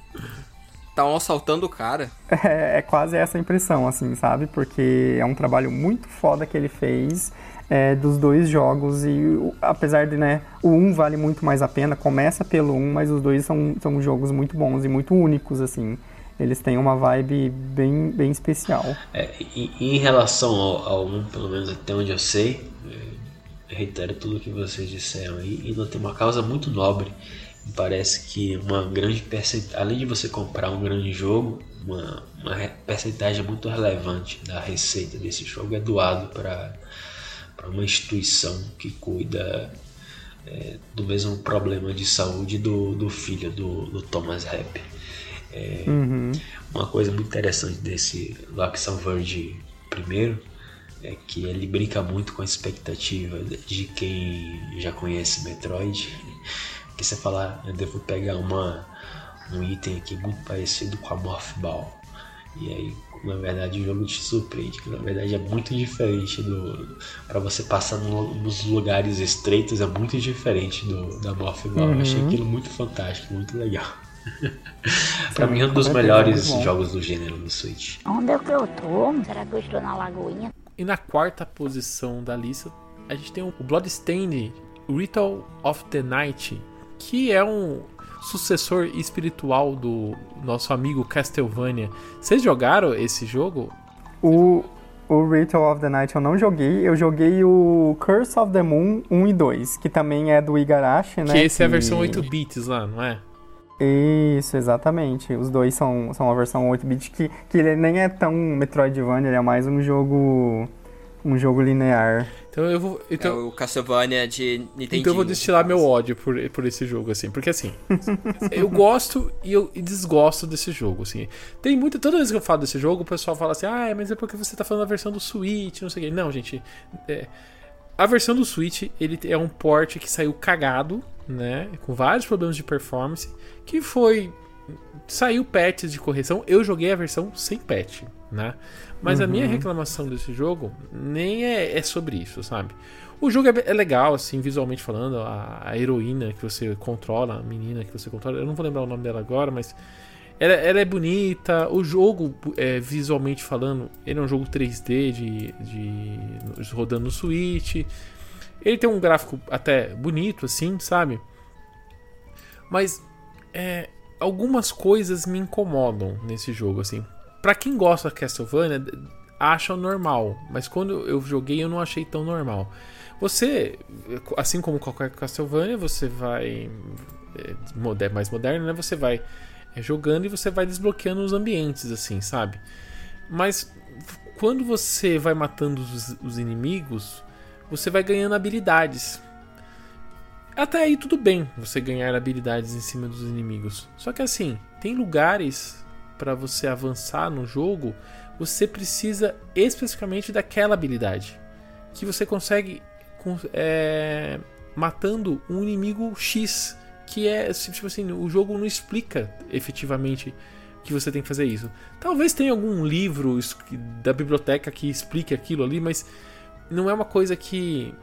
Tá assaltando o cara. É, é quase essa impressão, assim, sabe? Porque é um trabalho muito foda que ele fez é, dos dois jogos e apesar de, né, o 1 vale muito mais a pena, começa pelo 1, mas os dois são, são jogos muito bons e muito únicos, assim. Eles têm uma vibe bem, bem especial. É, e, em relação ao, ao 1, pelo menos até onde eu sei, é, reitero tudo que vocês disseram aí, e não tem uma causa muito nobre. Parece que uma grande percentagem, além de você comprar um grande jogo, uma, uma percentagem muito relevante da receita desse jogo é doado para para uma instituição que cuida é, do mesmo problema de saúde do, do filho do, do Thomas Rapp. É, uhum. Uma coisa muito interessante desse Loxon Verge primeiro é que ele brinca muito com a expectativa de quem já conhece Metroid. Que você falar, eu devo pegar uma, um item aqui muito parecido com a Morph Ball. E aí na verdade o jogo te surpreende, que na verdade é muito diferente do. para você passar no, nos lugares estreitos é muito diferente do da Morph Ball. Uhum. Eu achei aquilo muito fantástico, muito legal. pra mim é um dos melhores jogos do gênero no Switch. Onde é que eu tô? Será que eu estou na Lagoinha? E na quarta posição da lista, a gente tem o Bloodstained Ritual of the Night, que é um sucessor espiritual do nosso amigo Castlevania. Vocês jogaram esse jogo? O, o Ritual of the Night eu não joguei, eu joguei o Curse of the Moon 1 e 2, que também é do Igarashi, né? Que esse que... é a versão 8 bits lá, não é? Isso, exatamente. Os dois são, são a versão 8 bits que, que ele nem é tão Metroidvania, ele é mais um jogo um jogo linear. Então eu vou. Então, é o Castlevania de Nintendo. Então eu vou destilar meu ódio por, por esse jogo, assim. Porque assim, eu gosto e eu e desgosto desse jogo, assim. Tem muita. Toda vez que eu falo desse jogo, o pessoal fala assim, ah, mas é porque você tá falando da versão do Switch, não sei o quê. Não, gente. É, a versão do Switch, ele é um port que saiu cagado, né? Com vários problemas de performance. Que foi. Saiu patches de correção. Eu joguei a versão sem patch, né? Mas uhum. a minha uhum. reclamação desse jogo nem é, é sobre isso, sabe? O jogo é, é legal, assim, visualmente falando. A, a, heroína que você controla, a menina que você controla, eu não vou lembrar o nome dela agora, mas ela, ela é bonita. O jogo, é, visualmente falando, ele é um jogo 3D de, de rodando no Switch. Ele tem um gráfico até bonito, assim, sabe? Mas é, algumas coisas me incomodam nesse jogo, assim para quem gosta de Castlevania, acha normal, mas quando eu joguei eu não achei tão normal. Você, assim como qualquer Castlevania, você vai é, mais moderno, né? Você vai é, jogando e você vai desbloqueando os ambientes, assim, sabe? Mas quando você vai matando os, os inimigos, você vai ganhando habilidades. Até aí tudo bem você ganhar habilidades em cima dos inimigos. Só que assim, tem lugares para você avançar no jogo, você precisa especificamente daquela habilidade que você consegue é, matando um inimigo X, que é tipo assim, o jogo não explica efetivamente que você tem que fazer isso. Talvez tenha algum livro da biblioteca que explique aquilo ali, mas não é uma coisa que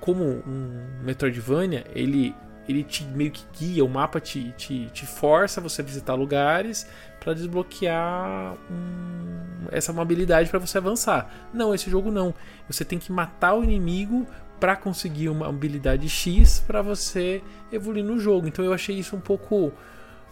como um Metroidvania, ele ele te meio que guia, o mapa te, te, te força você a visitar lugares para desbloquear um, essa mobilidade para você avançar. Não, esse jogo não. Você tem que matar o inimigo para conseguir uma habilidade X para você evoluir no jogo. Então eu achei isso um pouco,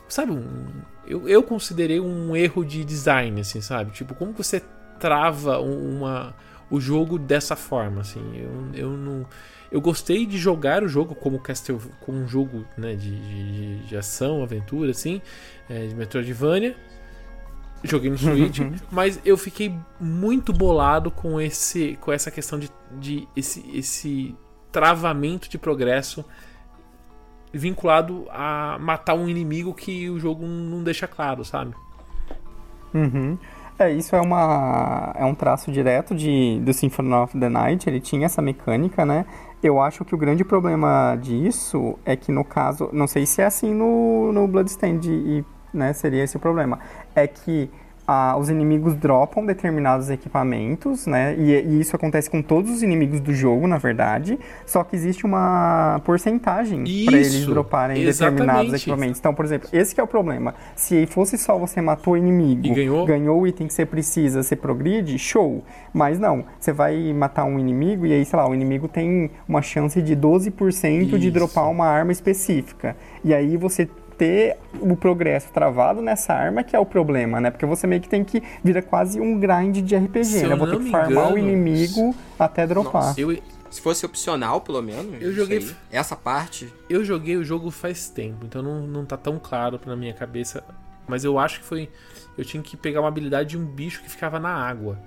sabe, um, eu, eu considerei um erro de design, assim, sabe? Tipo, como você trava uma o jogo dessa forma, assim. Eu, eu não eu gostei de jogar o jogo como Castle, como um jogo né, de, de, de ação, aventura, assim, é, de Metroidvania. Joguei no Switch, mas eu fiquei muito bolado com esse, com essa questão de, de esse, esse travamento de progresso vinculado a matar um inimigo que o jogo não deixa claro, sabe? Uhum. É, isso é, uma, é um traço direto de, do Symphony of the Night, ele tinha essa mecânica, né? Eu acho que o grande problema disso é que no caso, não sei se é assim no, no Bloodstained e né, seria esse o problema, é que ah, os inimigos dropam determinados equipamentos, né? E, e, isso acontece com todos os inimigos do jogo, na verdade. Só que existe uma porcentagem para eles droparem determinados equipamentos. Então, por exemplo, esse é o problema. Se fosse só você matou o inimigo, e ganhou? ganhou o item que você precisa, você progride, show. Mas não, você vai matar um inimigo e aí, sei lá, o inimigo tem uma chance de 12% isso. de dropar uma arma específica. E aí você ter o progresso travado nessa arma que é o problema, né? Porque você meio que tem que vira quase um grind de RPG, Se né? Eu vou ter que farmar engano, o inimigo até dropar. Nossa, eu, se fosse opcional, pelo menos. Eu joguei. Aí, essa parte. Eu joguei o jogo faz tempo, então não, não tá tão claro pra minha cabeça. Mas eu acho que foi. Eu tinha que pegar uma habilidade de um bicho que ficava na água.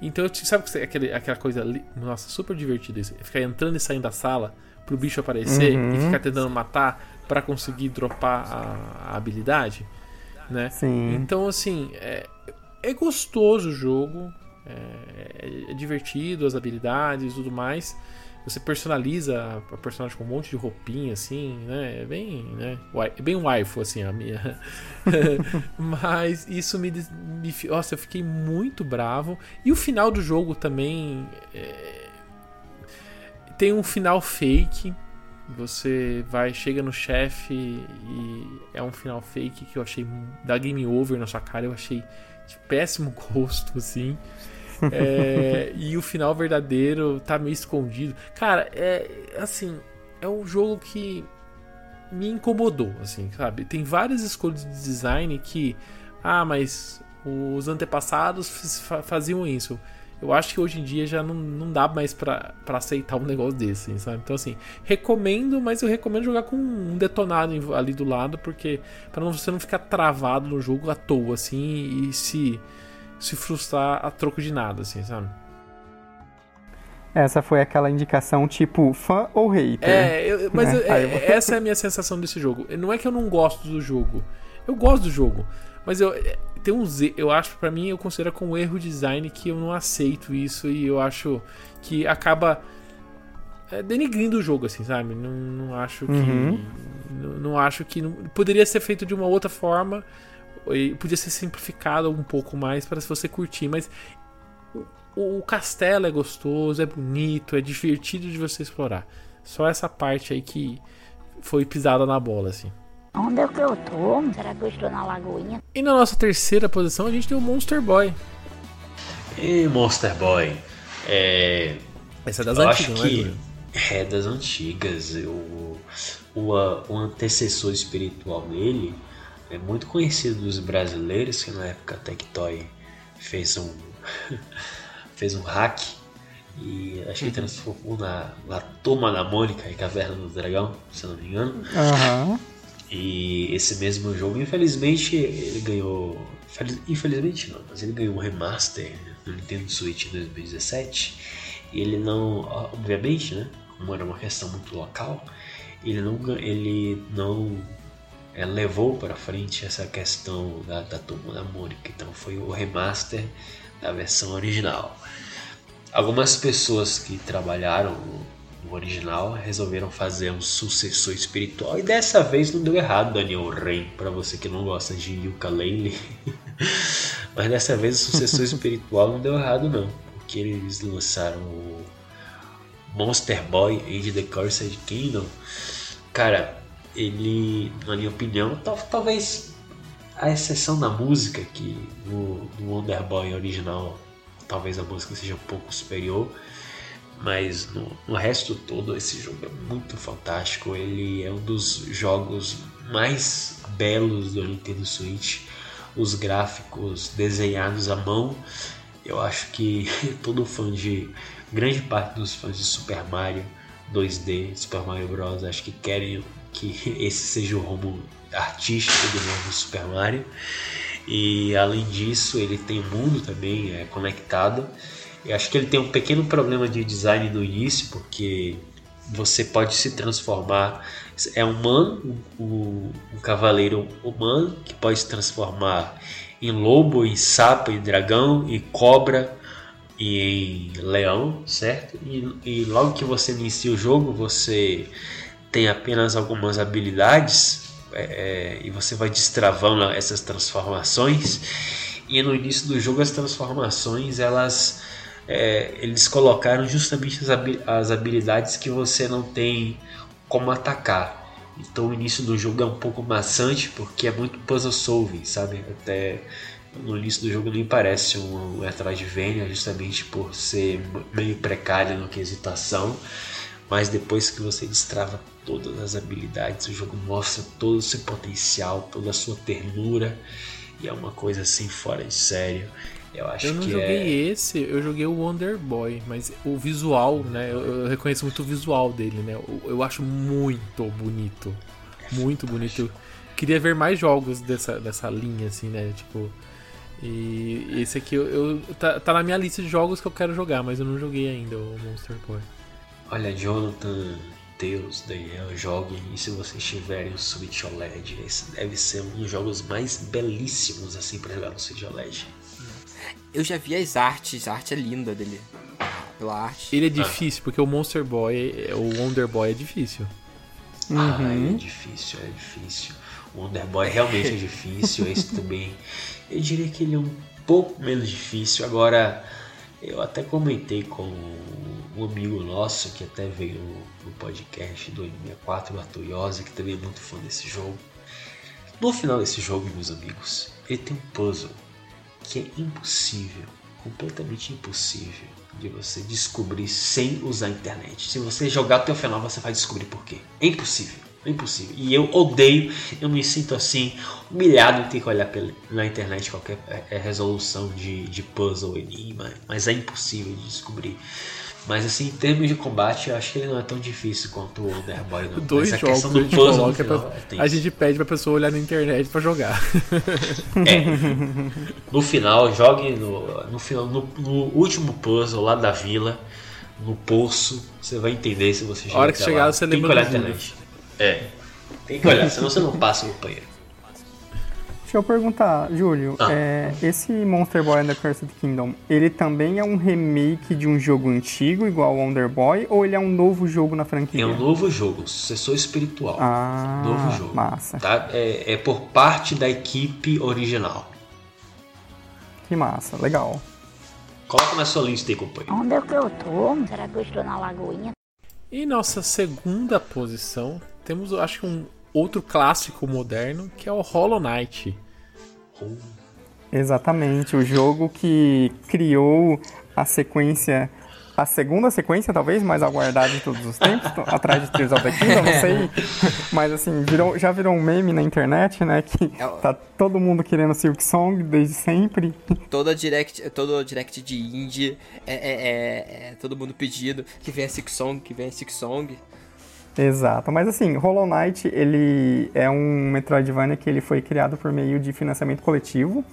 Então eu sabe aquele, aquela coisa ali. Nossa, super divertido isso. Ficar entrando e saindo da sala pro bicho aparecer uhum. e ficar tentando matar para conseguir dropar a, a, habilidade, né? Sim. Então, assim, é, é gostoso o jogo, é, é, divertido, as habilidades e tudo mais. Você personaliza a personagem com um monte de roupinha, assim, né? É bem, né? É bem waifu, assim, a minha. Mas isso me, me. Nossa, eu fiquei muito bravo. E o final do jogo também. É, tem um final fake você vai, chega no chefe e é um final fake que eu achei da game over na sua cara, eu achei de péssimo gosto, assim. É, e o final verdadeiro tá meio escondido. Cara, é assim, é um jogo que me incomodou, assim, sabe? Tem várias escolhas de design que, ah, mas os antepassados faziam isso eu acho que hoje em dia já não, não dá mais para aceitar um negócio desse, assim, sabe? Então, assim, recomendo, mas eu recomendo jogar com um detonado ali do lado, porque para você não ficar travado no jogo à toa, assim, e se, se frustrar a troco de nada, assim, sabe? Essa foi aquela indicação tipo fã ou hater. É, eu, mas né? eu, é, essa é a minha sensação desse jogo. Não é que eu não gosto do jogo. Eu gosto do jogo. Mas eu tem uns eu acho para mim eu considero como erro de design que eu não aceito isso e eu acho que acaba é, denigrindo o jogo assim sabe? Não, não acho que uhum. não, não, acho que não, poderia ser feito de uma outra forma e podia ser simplificado um pouco mais para você curtir mas o, o castelo é gostoso é bonito é divertido de você explorar. Só essa parte aí que foi pisada na bola assim Onde é que eu tô? Será que eu estou na lagoinha? E na nossa terceira posição a gente tem o Monster Boy. E Monster Boy. É. Essa é das eu antigas, acho que É das antigas. O, o, o antecessor espiritual dele é muito conhecido dos brasileiros, que na época a Tectoy fez um. fez um hack e acho que ele transformou na, na Toma da Mônica e Caverna do Dragão, se eu não me engano. Uhum. E esse mesmo jogo, infelizmente, ele ganhou. Infelizmente não, mas ele ganhou um remaster no Nintendo Switch em 2017. E ele não. Obviamente, né? Como era uma questão muito local, ele não. Ele não é, levou para frente essa questão da, da turma da Mônica. Então foi o remaster da versão original. Algumas pessoas que trabalharam no original resolveram fazer um sucessor espiritual e dessa vez não deu errado, Daniel Rey, para você que não gosta de ukulele. Mas dessa vez o sucessor espiritual não deu errado não, porque eles lançaram o Monster Boy Age the Cursed Kingdom. Cara, ele, na minha opinião, talvez a exceção da música, que no Wonder Boy original talvez a música seja um pouco superior, mas no, no, resto todo esse jogo é muito fantástico. Ele é um dos jogos mais belos do Nintendo Switch. Os gráficos desenhados à mão, eu acho que todo fã de grande parte dos fãs de Super Mario 2D, Super Mario Bros, acho que querem que esse seja o rumo artístico do novo Super Mario. E além disso, ele tem um mundo também é, conectado. Eu acho que ele tem um pequeno problema de design no início, porque você pode se transformar. É humano, um, cavaleiro humano que pode se transformar em lobo, em sapo, em dragão, em cobra e em leão, certo? E, e logo que você inicia o jogo, você tem apenas algumas habilidades é, é, e você vai destravando essas transformações. E no início do jogo as transformações elas é, eles colocaram justamente as habilidades que você não tem como atacar. Então o início do jogo é um pouco maçante porque é muito puzzle solving, sabe? Até no início do jogo nem parece um Metroidvania justamente por ser meio precário no quesito ação. Mas depois que você destrava todas as habilidades, o jogo mostra todo o seu potencial, toda a sua ternura. E é uma coisa assim fora de sério. Eu acho eu não que joguei é... esse, eu joguei o Wonder Boy, mas o visual, né? Eu, eu reconheço muito o visual dele, né? Eu, eu acho muito bonito. É muito bonito. Queria ver mais jogos dessa, dessa linha, assim, né? Tipo. E esse aqui eu, eu tá, tá na minha lista de jogos que eu quero jogar, mas eu não joguei ainda o Monster Boy. Olha, Jonathan, Deus, Daniel, joguem. E se vocês tiverem o Switch OLED, esse deve ser um dos jogos mais belíssimos assim para jogar no Switch OLED. Eu já vi as artes, a arte é linda dele. Pela arte. Ele é difícil, ah. porque o Monster Boy, o Wonder Boy é difícil. Ah, uhum. é difícil, é difícil. O Wonder Boy realmente é difícil, esse também. Eu diria que ele é um pouco menos difícil. Agora, eu até comentei com um amigo nosso que até veio no podcast do M64, o Arthur Yosa, que também é muito fã desse jogo. No final desse jogo, meus amigos, ele tem um puzzle que é impossível, completamente impossível de você descobrir sem usar a internet. Se você jogar até o final, você vai descobrir por quê. É impossível. É impossível. E eu odeio, eu me sinto assim, humilhado em ter que olhar pela, na internet qualquer é, resolução de, de puzzle, enigma, mas é impossível de descobrir. Mas assim, em termos de combate, eu acho que ele não é tão difícil quanto o Underboy. Não. Dois Mas a jogos do a gente puzzle final, pra, é A gente pede pra pessoa olhar na internet pra jogar. É. No final, jogue no, no, final, no, no último puzzle lá da vila, no poço, você vai entender se você chegar. A hora que chegar, lá. você lembra Tem que olhar na internet. É. Tem que olhar, senão você não passa no banheiro. Deixa eu perguntar, Júlio, ah. é, esse Monster Boy and the Cursed Kingdom, ele também é um remake de um jogo antigo, igual Wonder Boy, ou ele é um novo jogo na franquia? É um novo jogo, sucessor espiritual. Ah, novo jogo. Massa. Tá? É, é por parte da equipe original. Que massa, legal. Coloca na sua lista aí, companheiro. Onde é que eu tô? Será que eu estou na Lagoinha? Em nossa segunda posição, temos, acho que um outro clássico moderno, que é o Hollow Knight. Exatamente, o jogo que criou a sequência, a segunda sequência talvez mais aguardada de todos os tempos, atrás de Tears of the Kingdom, não sei, mas assim, virou, já virou um meme na internet, né, que é tá todo mundo querendo Silk Song desde sempre. Toda direct, todo direct de indie, é, é, é, é todo mundo pedindo que venha Silk Song, que venha Silk Song. Exato, mas assim, Hollow Knight, ele é um Metroidvania que ele foi criado por meio de financiamento coletivo.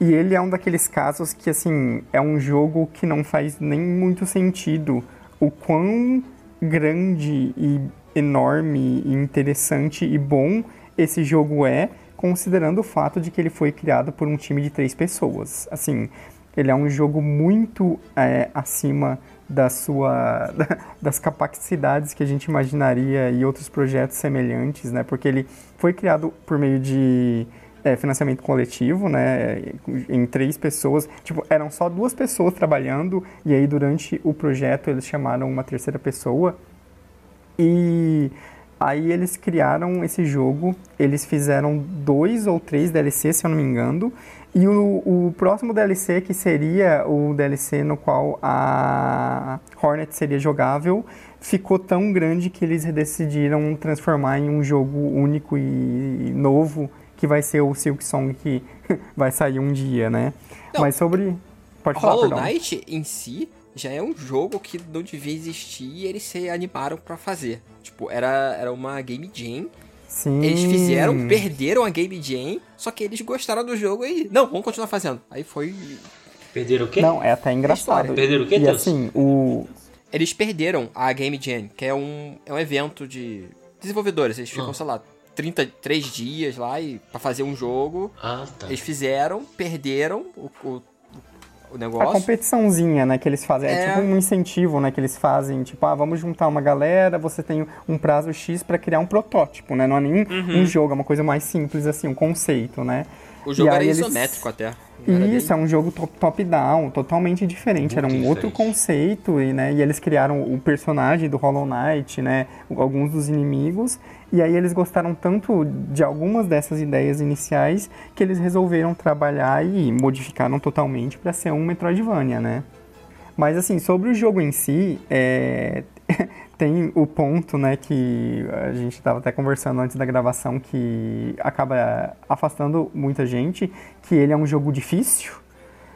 E ele é um daqueles casos que, assim, é um jogo que não faz nem muito sentido o quão grande e enorme e interessante e bom esse jogo é, considerando o fato de que ele foi criado por um time de três pessoas. Assim, ele é um jogo muito é, acima da sua das capacidades que a gente imaginaria e outros projetos semelhantes, né? Porque ele foi criado por meio de é, financiamento coletivo, né? Em três pessoas, tipo, eram só duas pessoas trabalhando e aí durante o projeto eles chamaram uma terceira pessoa e aí eles criaram esse jogo. Eles fizeram dois ou três DLCs, se eu não me engano. E o, o, próximo DLC, que seria o DLC no qual a Hornet seria jogável, ficou tão grande que eles decidiram transformar em um jogo único e novo, que vai ser o Silk Song, que vai sair um dia, né? Não, Mas sobre... Pode falar, Hollow. Knight em si já é um jogo que não devia existir e eles se animaram pra fazer. Tipo, era, era uma game jam Sim. Eles fizeram, perderam a Game Jam, só que eles gostaram do jogo e. Não, vamos continuar fazendo. Aí foi. Perderam o quê? Não, é até engraçado. Perderam o quê, E Deus? assim, o... Eles perderam a Game Jam, que é um, é um evento de desenvolvedores. Eles ficam, Ah. sei lá, 33 dias lá e, pra fazer um jogo. Ah, tá. Eles fizeram, perderam o, o, o A negócio. competiçãozinha, né, que eles fazem. É. É. tipo um incentivo, né, que eles fazem. Tipo, ah, vamos juntar uma galera, você tem um prazo X pra criar um protótipo, né? Não é nem um jogo, é uma coisa mais simples, assim, um conceito, né? O jogo E era eles- isométrico até. Era Isso, é um jogo to- top-down, totalmente diferente. Era um Muito outro conceito, e, né, e eles criaram o personagem do Hollow Knight, né, alguns dos inimigos, e aí eles gostaram tanto de algumas dessas ideias iniciais que eles resolveram trabalhar e modificaram totalmente para ser um Metroidvania, né? Mas assim, sobre o jogo em si, é, tem o ponto, né, que a gente estava até conversando antes da gravação, que acaba afastando muita gente, que ele é um jogo difícil,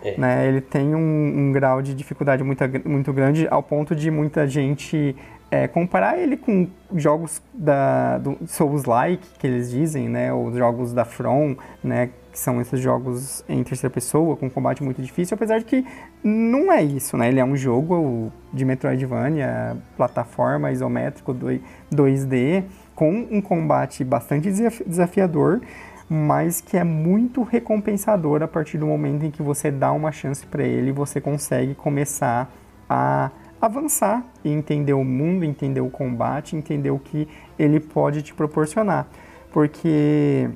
É. né? Ele tem um, um grau de dificuldade muito, muito grande, ao ponto de muita gente é, comparar ele com jogos da, do Souls-like, que eles dizem, né? Os jogos da From, né? Que são esses jogos em terceira pessoa, com combate muito difícil, apesar de que não é isso, né? Ele é um jogo de Metroidvania, plataforma isométrico 2- 2D, com um combate bastante desafi- desafiador, mas que é muito recompensador a partir do momento em que você dá uma chance para ele você consegue começar a avançar e entender o mundo, entender o combate, entender o que ele pode te proporcionar. Porque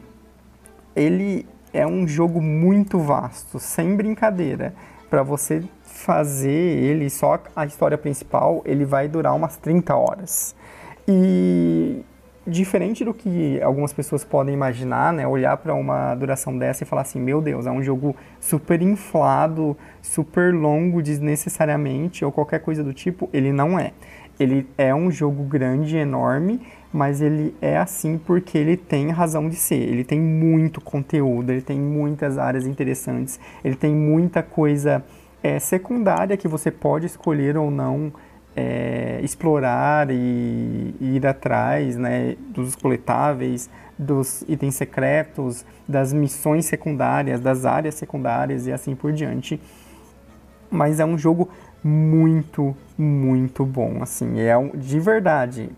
ele é um jogo muito vasto, sem brincadeira. Para você fazer ele, só a história principal, ele vai durar umas 30 horas. E diferente do que algumas pessoas podem imaginar, né, olhar para uma duração dessa e falar assim, meu Deus, é um jogo super inflado, super longo desnecessariamente ou qualquer coisa do tipo, ele não é. Ele é um jogo grande, enorme, mas ele é assim porque ele tem razão de ser. Ele tem muito conteúdo, ele tem muitas áreas interessantes, ele tem muita coisa é, secundária que você pode escolher ou não é, explorar e, e ir atrás né, dos coletáveis, dos itens secretos, das missões secundárias, das áreas secundárias e assim por diante. Mas é um jogo muito, muito bom. Assim, é um, de verdade,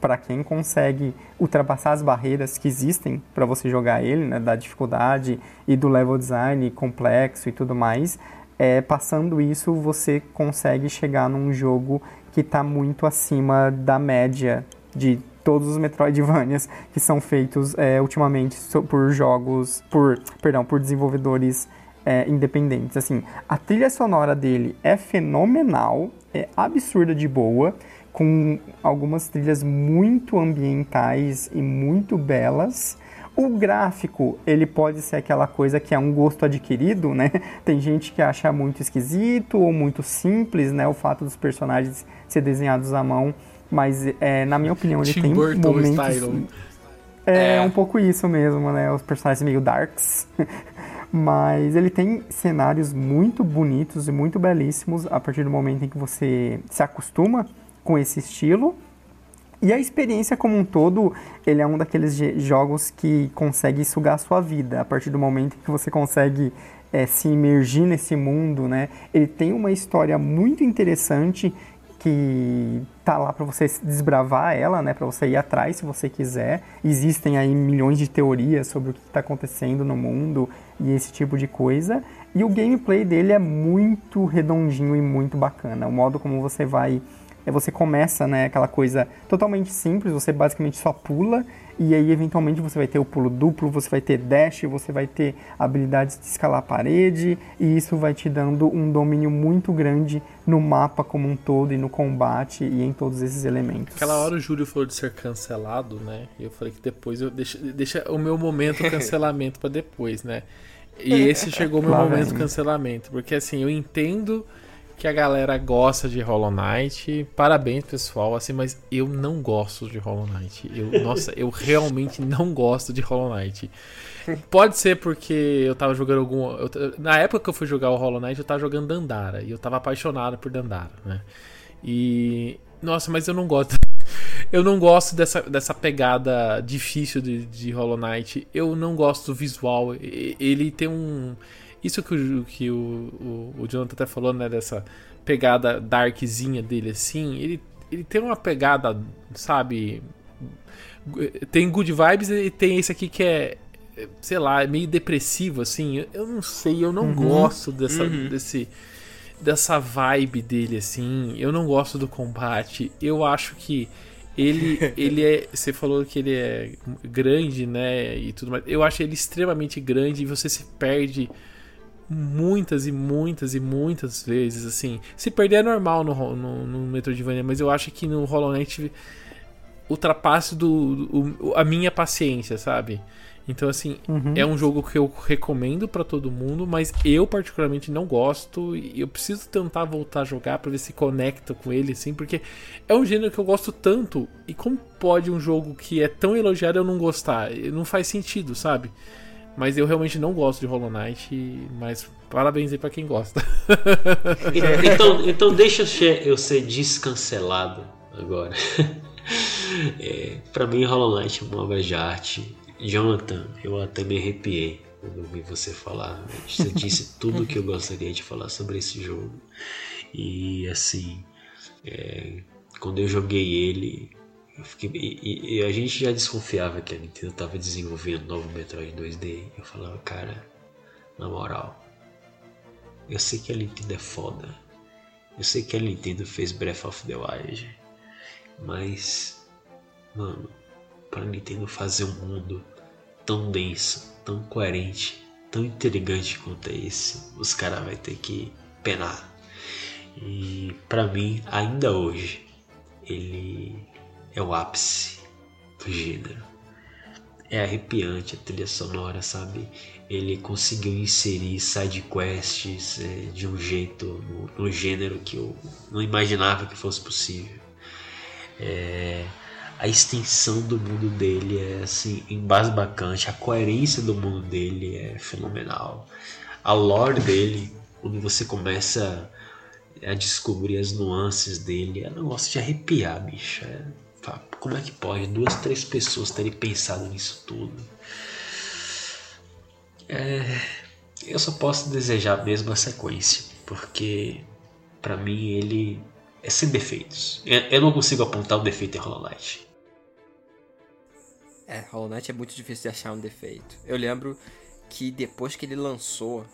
para quem consegue ultrapassar as barreiras que existem para você jogar ele, né, da dificuldade e do level design complexo e tudo mais, é, passando isso você consegue chegar num jogo que está muito acima da média de todos os Metroidvanias que são feitos é, ultimamente por jogos, por, perdão, por desenvolvedores é, independentes. Assim, a trilha sonora dele é fenomenal, é absurda de boa, com algumas trilhas muito ambientais e muito belas. O gráfico, ele pode ser aquela coisa que é um gosto adquirido, né? Tem gente que acha muito esquisito ou muito simples, né? O fato dos personagens ser desenhados à mão, mas é, na minha opinião ele Tim tem Burton momentos style. é, É. um pouco isso mesmo, né? Os personagens meio darks. Mas ele tem cenários muito bonitos e muito belíssimos a partir do momento em que você se acostuma com esse estilo. E a experiência como um todo, ele é um daqueles jogos que consegue sugar a sua vida. A partir do momento que você consegue é, se imergir nesse mundo, né? Ele tem uma história muito interessante que tá lá para você desbravar ela, né, para você ir atrás se você quiser. Existem aí milhões de teorias sobre o que está acontecendo no mundo e esse tipo de coisa. E o gameplay dele é muito redondinho e muito bacana. O modo como você vai você começa, né, aquela coisa totalmente simples, você basicamente só pula e aí eventualmente você vai ter o pulo duplo, você vai ter dash, você vai ter habilidades de escalar a parede e isso vai te dando um domínio muito grande no mapa como um todo e no combate e em todos esses elementos. Aquela hora o Júlio falou de ser cancelado, né? E eu falei que depois eu deixa, deixa o meu momento cancelamento para depois, né? E esse chegou o meu momento cancelamento, porque assim, eu entendo que a galera gosta de Hollow Knight. Parabéns, pessoal, assim, mas eu não gosto de Hollow Knight. Eu, nossa, eu realmente não gosto de Hollow Knight. Pode ser porque eu tava jogando algum. Eu, na época que eu fui jogar o Hollow Knight, eu tava jogando Dandara. E eu tava apaixonado por Dandara, né? E. Nossa, mas eu não gosto. Eu não gosto dessa, dessa pegada difícil de, de Hollow Knight. Eu não gosto do visual. Ele tem um isso que o, que o, o, o Jonathan até falou, né? Dessa pegada darkzinha dele, assim. Ele, ele tem uma pegada, sabe? Tem good vibes e tem esse aqui que é, sei lá, meio depressivo, assim. Eu não sei, eu não uhum. gosto dessa, uhum. desse, dessa vibe dele, assim. Eu não gosto do combate. Eu acho que ele, ele é. Você falou que ele é grande, né? E tudo mais. Eu acho ele extremamente grande e você se perde muitas e muitas e muitas vezes, assim. Se perder é normal no, no, no Metroidvania, mas eu acho que no Hollow Knight ultrapassa do, do, a minha paciência, sabe? Então, assim, uhum. é um jogo que eu recomendo para todo mundo, mas eu particularmente não gosto e eu preciso tentar voltar a jogar para ver se conecta com ele, assim, porque é um gênero que eu gosto tanto e como pode um jogo que é tão elogiado eu não gostar? Não faz sentido, sabe? Mas eu realmente não gosto de Hollow Knight, mas parabéns aí pra quem gosta. então, então deixa eu ser descancelado agora. É, pra mim, Hollow Knight é uma obra de arte. Jonathan, eu até me arrepiei quando ouvi você falar. Você disse tudo o que eu gostaria de falar sobre esse jogo. E assim, é, quando eu joguei ele, Fiquei, e, e, a gente já desconfiava que a Nintendo estava desenvolvendo um novo Metroid 2D. Eu falava, cara, na moral, eu sei que a Nintendo é foda. Eu sei que a Nintendo fez Breath of the Wild. Mas, mano, para a Nintendo fazer um mundo tão denso, tão coerente, tão intrigante quanto esse, os caras vão ter que penar. E para mim, ainda hoje, ele é o ápice do gênero. É arrepiante a trilha sonora, sabe? Ele conseguiu inserir sidequests é, de um jeito no, no, gênero que eu não imaginava que fosse possível. É, a extensão do mundo dele é assim embasbacante, a coerência do mundo dele é fenomenal. A lore dele, quando você começa a descobrir as nuances dele, é um negócio de arrepiar, bicho. É como é que pode duas, três pessoas terem pensado nisso tudo? É, eu só posso desejar mesmo a sequência, porque para mim ele é sem defeitos. Eu não consigo apontar um defeito em Hollow Knight. É, Hollow Knight é muito difícil de achar um defeito. Eu lembro que depois que ele lançou,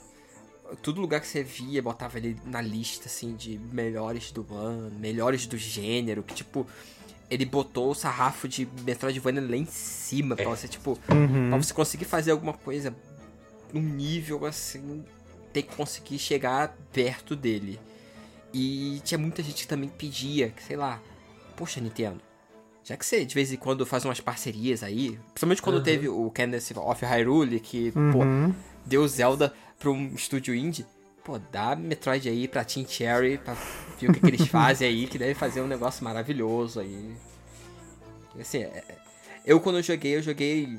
todo lugar que você via botava ele na lista assim de melhores do ano, melhores do gênero, que tipo ele botou o sarrafo de Metroidvania lá em cima, é. pra você, tipo, uhum. pra você conseguir fazer alguma coisa num nível assim, tem que conseguir chegar perto dele. E tinha muita gente que também pedia, que sei lá, poxa, Nintendo, já que você de vez em quando faz umas parcerias aí, principalmente quando uhum. teve o Candace of Hyrule, que, uhum. pô, deu Zelda pra um estúdio indie, pô, dá Metroid aí pra Team Cherry pra ver o que, que eles fazem aí, que deve fazer um negócio maravilhoso aí. Assim, é, eu quando eu joguei, eu joguei,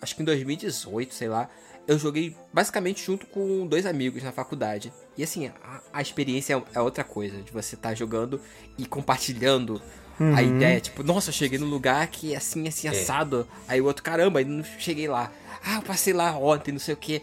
acho que em 2018, sei lá, eu joguei basicamente junto com dois amigos na faculdade. E assim, a, a experiência é, é, outra coisa, de você estar tá jogando e compartilhando uhum. a ideia. Tipo, nossa, eu cheguei num lugar que é assim, assim, é. assado. Aí o outro, caramba, ainda não cheguei lá. Ah, eu passei lá ontem, não sei o que.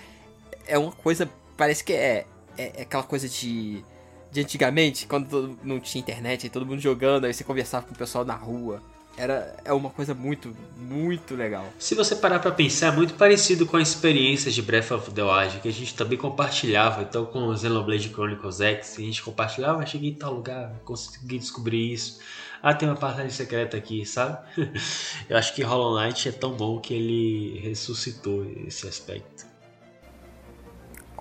É uma coisa, parece que é, é, é aquela coisa de de antigamente, quando não tinha internet, todo mundo jogando, aí você conversava com o pessoal na rua. Era é uma coisa muito, muito legal. Se você parar pra pensar, é muito parecido com a experiência de Breath of the Wild, que a gente também compartilhava. Então, com o Xenoblade Chronicles X, a gente compartilhava, "Ah, cheguei em tal lugar, consegui descobrir isso. Ah, tem uma passagem secreta aqui, sabe? Eu acho que Hollow Knight é tão bom que ele ressuscitou esse aspecto.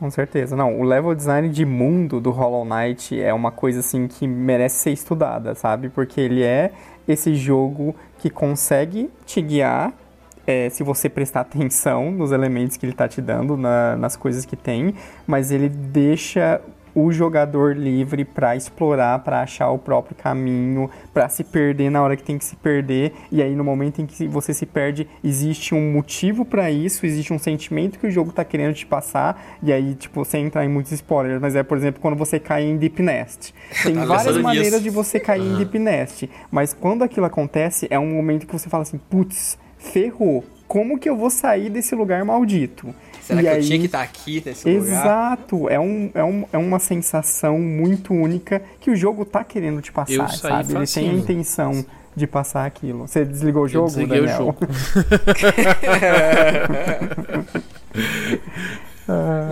Com certeza. Não, o level design de mundo do Hollow Knight é uma coisa assim que merece ser estudada, sabe? Porque ele é esse jogo que consegue te guiar é, se você prestar atenção nos elementos que ele tá te dando, na- nas coisas que tem, mas ele deixa o jogador livre para explorar, para achar o próprio caminho, para se perder na hora que tem que se perder, e aí no momento em que você se perde, existe um motivo para isso, existe um sentimento que o jogo tá querendo te passar, e aí tipo, sem entrar em muitos spoilers, mas é, por exemplo, quando você cai em Deep Nest. Tem Tava várias maneiras de você cair em Deep Nest, mas quando aquilo acontece, é um momento que você fala assim, putz, ferrou. Como que eu vou sair desse lugar maldito? Será E que eu aí- tinha que estar aqui nesse lugar? Exato, é, um, é, um, é uma sensação muito única que o jogo tá querendo te passar, Eu saí sabe? Ele tem a intenção de passar aquilo. Você desligou o Eu jogo, desliguei Daniel? o jogo.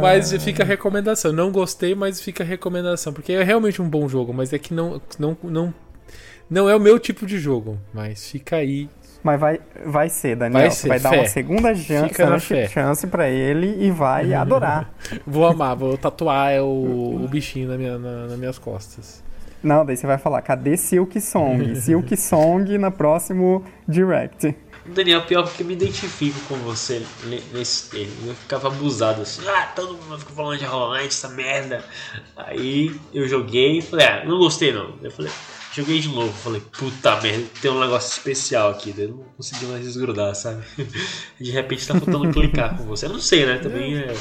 mas fica a recomendação. Não gostei, mas fica a recomendação. Porque é realmente um bom jogo, mas é que não, não, não, não é o meu tipo de jogo. Mas fica aí. Mas vai, vai ser, Daniel. Vai Você ser, vai dar fé. uma segunda chance, chance pra ele e vai adorar. Vou amar, vou tatuar o, o bichinho na minha, na- nas minhas costas. Não, daí você vai falar, cadê Silk Song? Silk Song na próximo Direct. Daniel, pior porque eu me identifico com você ne- nesse termo. Eu ficava abusado assim, ah, todo mundo fica falando de Hollow Knight, essa merda. Aí eu joguei e falei, ah, não gostei não. Eu falei, joguei de novo, falei, puta merda, tem um negócio especial aqui. Daí eu não consegui mais desgrudar, sabe? De repente tá faltando clicar com você. Eu não sei, né? Também é.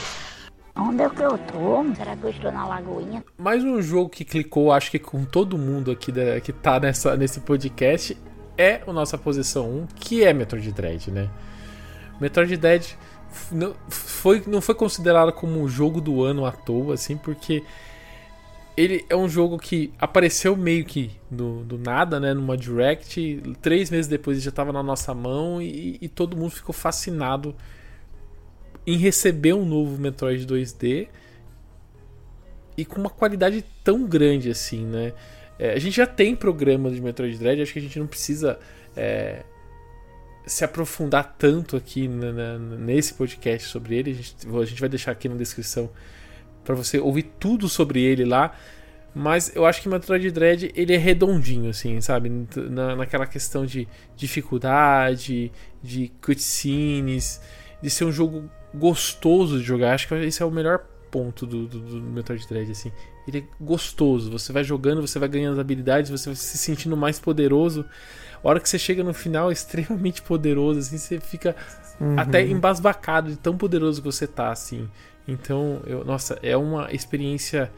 Onde é que eu tô? Será que eu estou na lagoinha? Mais um jogo que clicou, acho que com todo mundo aqui da- que tá nessa, nesse podcast, é a nossa posição 1, que é Metroid Dread, né? Metroid Dread não foi, não foi considerado como o jogo do ano à toa, assim, porque ele é um jogo que apareceu meio que do, do nada, né? Numa Direct. Três meses depois já estava na nossa mão e, e todo mundo ficou fascinado em receber um novo Metroid 2D e com uma qualidade tão grande assim, né? É, a gente já tem programas de Metroid Dread, acho que a gente não precisa é, se aprofundar tanto aqui na- na- nesse podcast sobre ele. A gente, a gente vai deixar aqui na descrição para você ouvir tudo sobre ele lá. Mas eu acho que Metroid Dread ele é redondinho, assim, sabe? Na, naquela questão de dificuldade, de cutscenes, de ser um jogo gostoso de jogar. Acho que esse é o melhor ponto do, do, do Metroid Dread, assim. Ele é gostoso. Você vai jogando, você vai ganhando as habilidades, você vai se sentindo mais poderoso. A hora que você chega no final é extremamente poderoso, assim, você fica até embasbacado de tão poderoso que você tá, assim. Então, eu, nossa, é uma experiência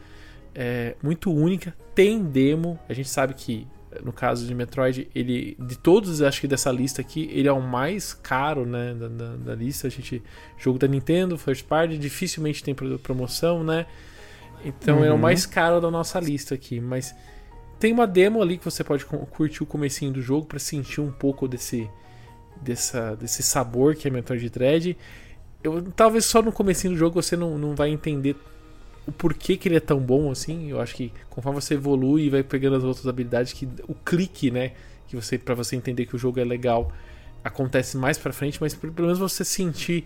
é, muito única. Tem demo, a gente sabe que no caso de Metroid, ele de todos, acho que dessa lista aqui, ele é o mais caro, né, da, da, da lista. A gente jogo da Nintendo, first party, dificilmente tem pro- promoção, né? Então é o Uhum. mais caro da nossa lista aqui, mas tem uma demo ali que você pode cu- curtir o comecinho do jogo para sentir um pouco desse dessa, desse sabor que é Metroid Dread. Eu, talvez só no comecinho do jogo você não, não vai entender o porquê que ele é tão bom assim. Eu acho que conforme você evolui e vai pegando as outras habilidades, que o clique, né, que você para você entender que o jogo é legal, acontece mais pra frente, mas pelo menos você sentir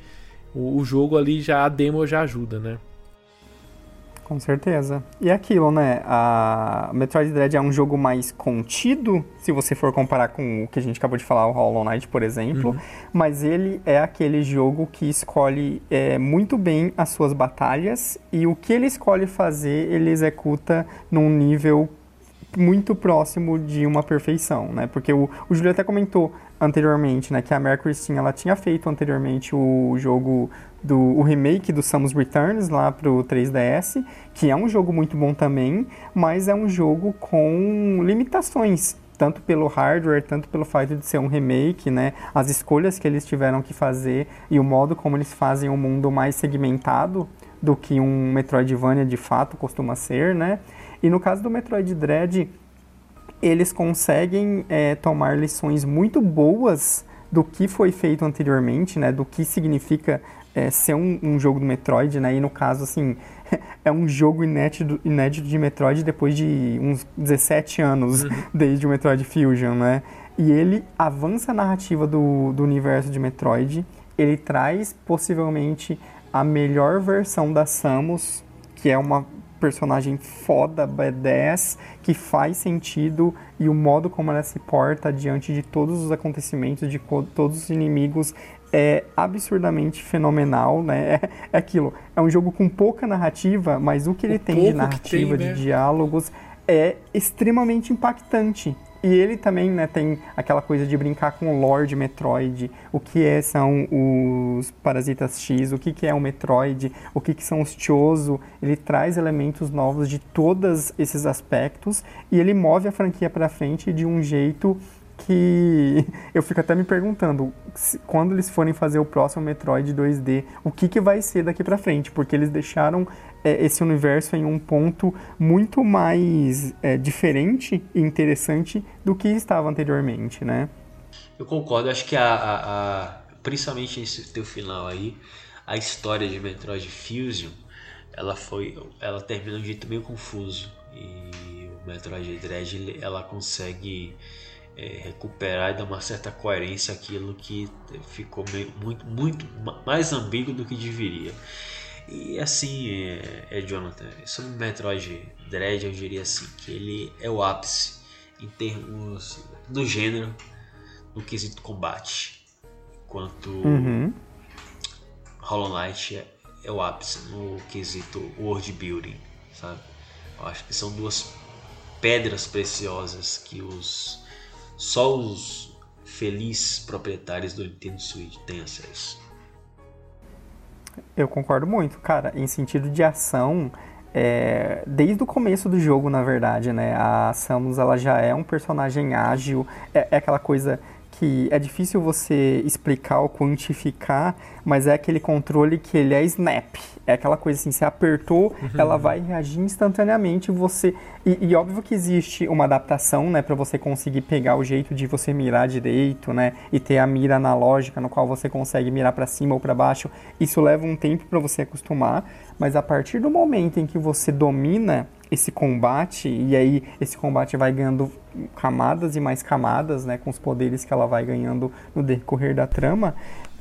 o, o jogo ali já a demo já ajuda, né? Com certeza. E é aquilo, né? A Metroid Dread é um jogo mais contido, se você for comparar com o que a gente acabou de falar, o Hollow Knight, por exemplo. Mas ele é aquele jogo que escolhe é, muito bem as suas batalhas e o que ele escolhe fazer, ele executa num nível muito próximo de uma perfeição, né? Porque o, o Júlio até comentou anteriormente, né, que a Mary Christine, ela tinha feito anteriormente o jogo do o remake do Samus Returns lá pro 3DS, que é um jogo muito bom também, mas é um jogo com limitações tanto pelo hardware, tanto pelo fato de ser um remake, né? As escolhas que eles tiveram que fazer e o modo como eles fazem um mundo mais segmentado do que um Metroidvania de fato costuma ser, né? E no caso do Metroid Dread, eles conseguem é, tomar lições muito boas do que foi feito anteriormente, né? Do que significa é, ser um, um, jogo do Metroid, né? E no caso, assim, é um jogo inédito, inédito de Metroid depois de uns 17 anos uhum. desde o Metroid Fusion, né? E ele avança a narrativa do, do universo de Metroid, ele traz possivelmente a melhor versão da Samus, que é uma personagem foda, badass, que faz sentido e o modo como ela se porta diante de todos os acontecimentos, de todos os inimigos é absurdamente fenomenal, né? É, é, aquilo. É um jogo com pouca narrativa, mas o que ele o tem de narrativa, tem, né? de diálogos, é extremamente impactante. E ele também né, tem aquela coisa de brincar com o Lord Metroid, o que é, são os Parasitas X, o que, que é o Metroid, o que, que são os Chozo. Ele traz elementos novos de todos esses aspectos e ele move a franquia para frente de um jeito que eu fico até me perguntando se, quando eles forem fazer o próximo Metroid 2D, o que, que vai ser daqui para frente, porque eles deixaram é, esse universo em um ponto muito mais é, diferente e interessante do que estava anteriormente, né? Eu concordo, acho que a, a, a principalmente esse teu final aí, a história de Metroid Fusion, ela foi, ela termina de um jeito meio confuso e o Metroid Dread ela consegue é, recuperar e dar uma certa coerência àquilo que ficou meio, muito, muito mais ambíguo do que deveria. E assim, é, é Jonathan, sobre o Metroid Dread eu diria assim, que ele é o ápice em termos do gênero no quesito combate. Enquanto uhum. Hollow Knight é, é o ápice no quesito world building, sabe? Eu acho que são duas pedras preciosas que os só os felizes proprietários do Nintendo Switch têm acesso. Eu concordo muito, cara. Em sentido de ação, é, desde o começo do jogo, na verdade, né? A Samus ela já é um personagem ágil, é, é aquela coisa que é difícil você explicar ou quantificar, mas é aquele controle que ele é snap. É aquela coisa assim, você apertou, uhum. ela vai reagir instantaneamente. Você e, e, óbvio que existe uma adaptação, né, para você conseguir pegar o jeito de você mirar direito, né, e ter a mira analógica no qual você consegue mirar para cima ou para baixo. Isso leva um tempo para você acostumar, mas a partir do momento em que você domina esse combate, e aí esse combate vai ganhando camadas e mais camadas, né, com os poderes que ela vai ganhando no decorrer da trama,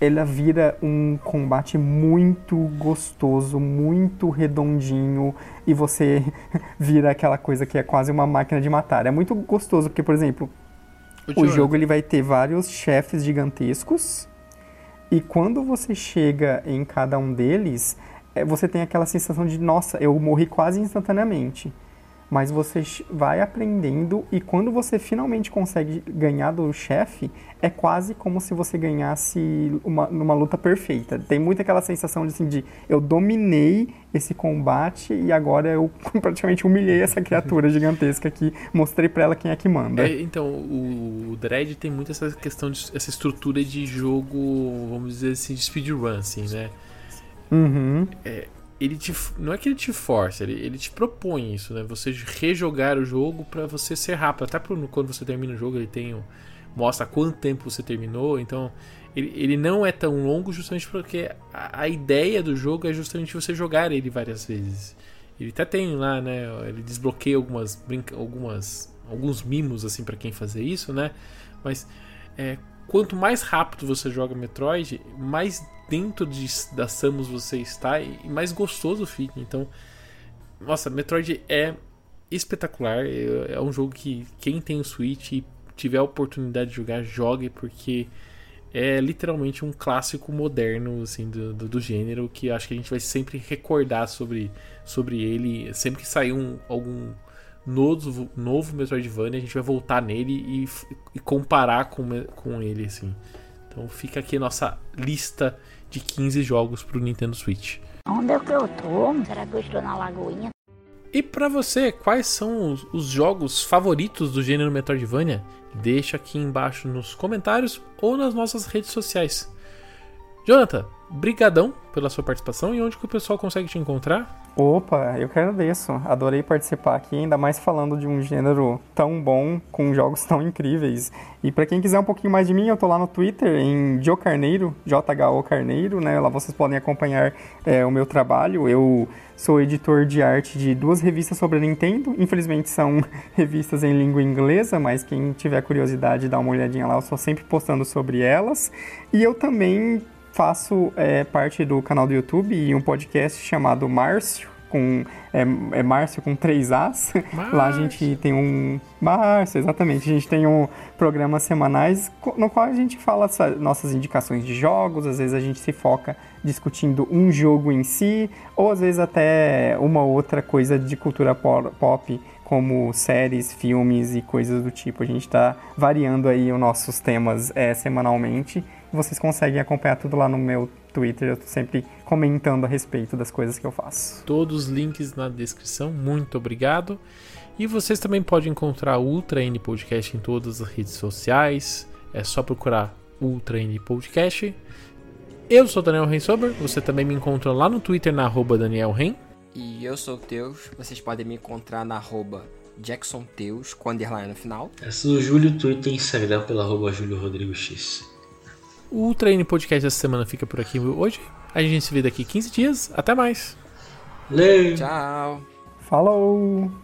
ela vira um combate muito gostoso, muito redondinho, e você vira aquela coisa que é quase uma máquina de matar. É muito gostoso, porque, por exemplo, o, o jogo ele vai ter vários chefes gigantescos, e quando você chega em cada um deles, é, você tem aquela sensação de, nossa, eu morri quase instantaneamente. Mas você vai aprendendo e quando você finalmente consegue ganhar do chefe, é quase como se você ganhasse uma, numa luta perfeita. Tem muito aquela sensação de, assim, de eu dominei esse combate e agora eu praticamente humilhei essa criatura gigantesca aqui, mostrei para ela quem é que manda. É, então, o, Dread tem muito essa questão, de, essa estrutura de jogo, vamos dizer assim, de speedrun, assim, né? Uhum. É, ele te, não é que ele te força, ele, ele te propõe isso, né? Você rejogar o jogo para você ser rápido. Até quando você termina o jogo, ele tem mostra quanto tempo você terminou. Então, ele, ele não é tão longo justamente porque a, a, ideia do jogo é justamente você jogar ele várias vezes. Ele até tem lá, né? Ele desbloqueia algumas, brinca, algumas alguns mimos assim para quem fazer isso, né? Mas é, quanto mais rápido você joga Metroid, mais dentro de, da Samus você está e mais gostoso fica. Então, nossa, Metroid é espetacular. É, é um jogo que quem tem o Switch e tiver a oportunidade de jogar, jogue, porque é literalmente um clássico moderno assim, do, do, do, gênero que acho que a gente vai sempre recordar sobre, sobre ele. Sempre que sair um, algum novo, novo Metroidvania, a gente vai voltar nele e, e comparar com, com ele. Assim. Então fica aqui a nossa lista de 15 jogos pro Nintendo Switch. Onde é que eu tô? Será que eu estou na Lagoinha? E pra você, quais são os, os jogos favoritos do gênero Metroidvania? Deixa aqui embaixo nos comentários ou nas nossas redes sociais. Jonathan, brigadão pela sua participação e onde que o pessoal consegue te encontrar? Opa, eu que agradeço. Adorei participar aqui, ainda mais falando de um gênero tão bom, com jogos tão incríveis. E para quem quiser um pouquinho mais de mim, eu tô lá no Twitter, em Jo Carneiro, J-H-O Carneiro, né? Lá vocês podem acompanhar é, o meu trabalho. Eu sou editor de arte de duas revistas sobre a Nintendo. Infelizmente são revistas em língua inglesa, mas quem tiver curiosidade, dá uma olhadinha lá. Eu sou sempre postando sobre elas. E eu também faço é, parte do canal do YouTube e um podcast chamado Márcio, com é, é Márcio com três As. Márcio. Lá a gente tem um. Márcio, exatamente. A gente tem um programa semanais no qual a gente fala nossas indicações de jogos, às vezes a gente se foca discutindo um jogo em si, ou às vezes até uma outra coisa de cultura pop como séries, filmes e coisas do tipo. A gente está variando aí os nossos temas é, semanalmente vocês conseguem acompanhar tudo lá no meu Twitter. Eu tô sempre comentando a respeito das coisas que eu faço. Todos os links na descrição. Muito obrigado. E vocês também podem encontrar o Ultra N Podcast em todas as redes sociais. É só procurar Ultra N Podcast. Eu sou Daniel Rensober. Você também me encontra lá no Twitter na arroba Daniel Ren. E eu sou o Teus. Vocês podem me encontrar na arroba Jackson Teus, com underline no final. Eu sou o Júlio, Twitter e Instagram pela arroba Júlio Rodrigo X. O N Podcast dessa semana fica por aqui hoje. A gente se vê daqui 15 dias. Até mais. Lei. Tchau. Falou!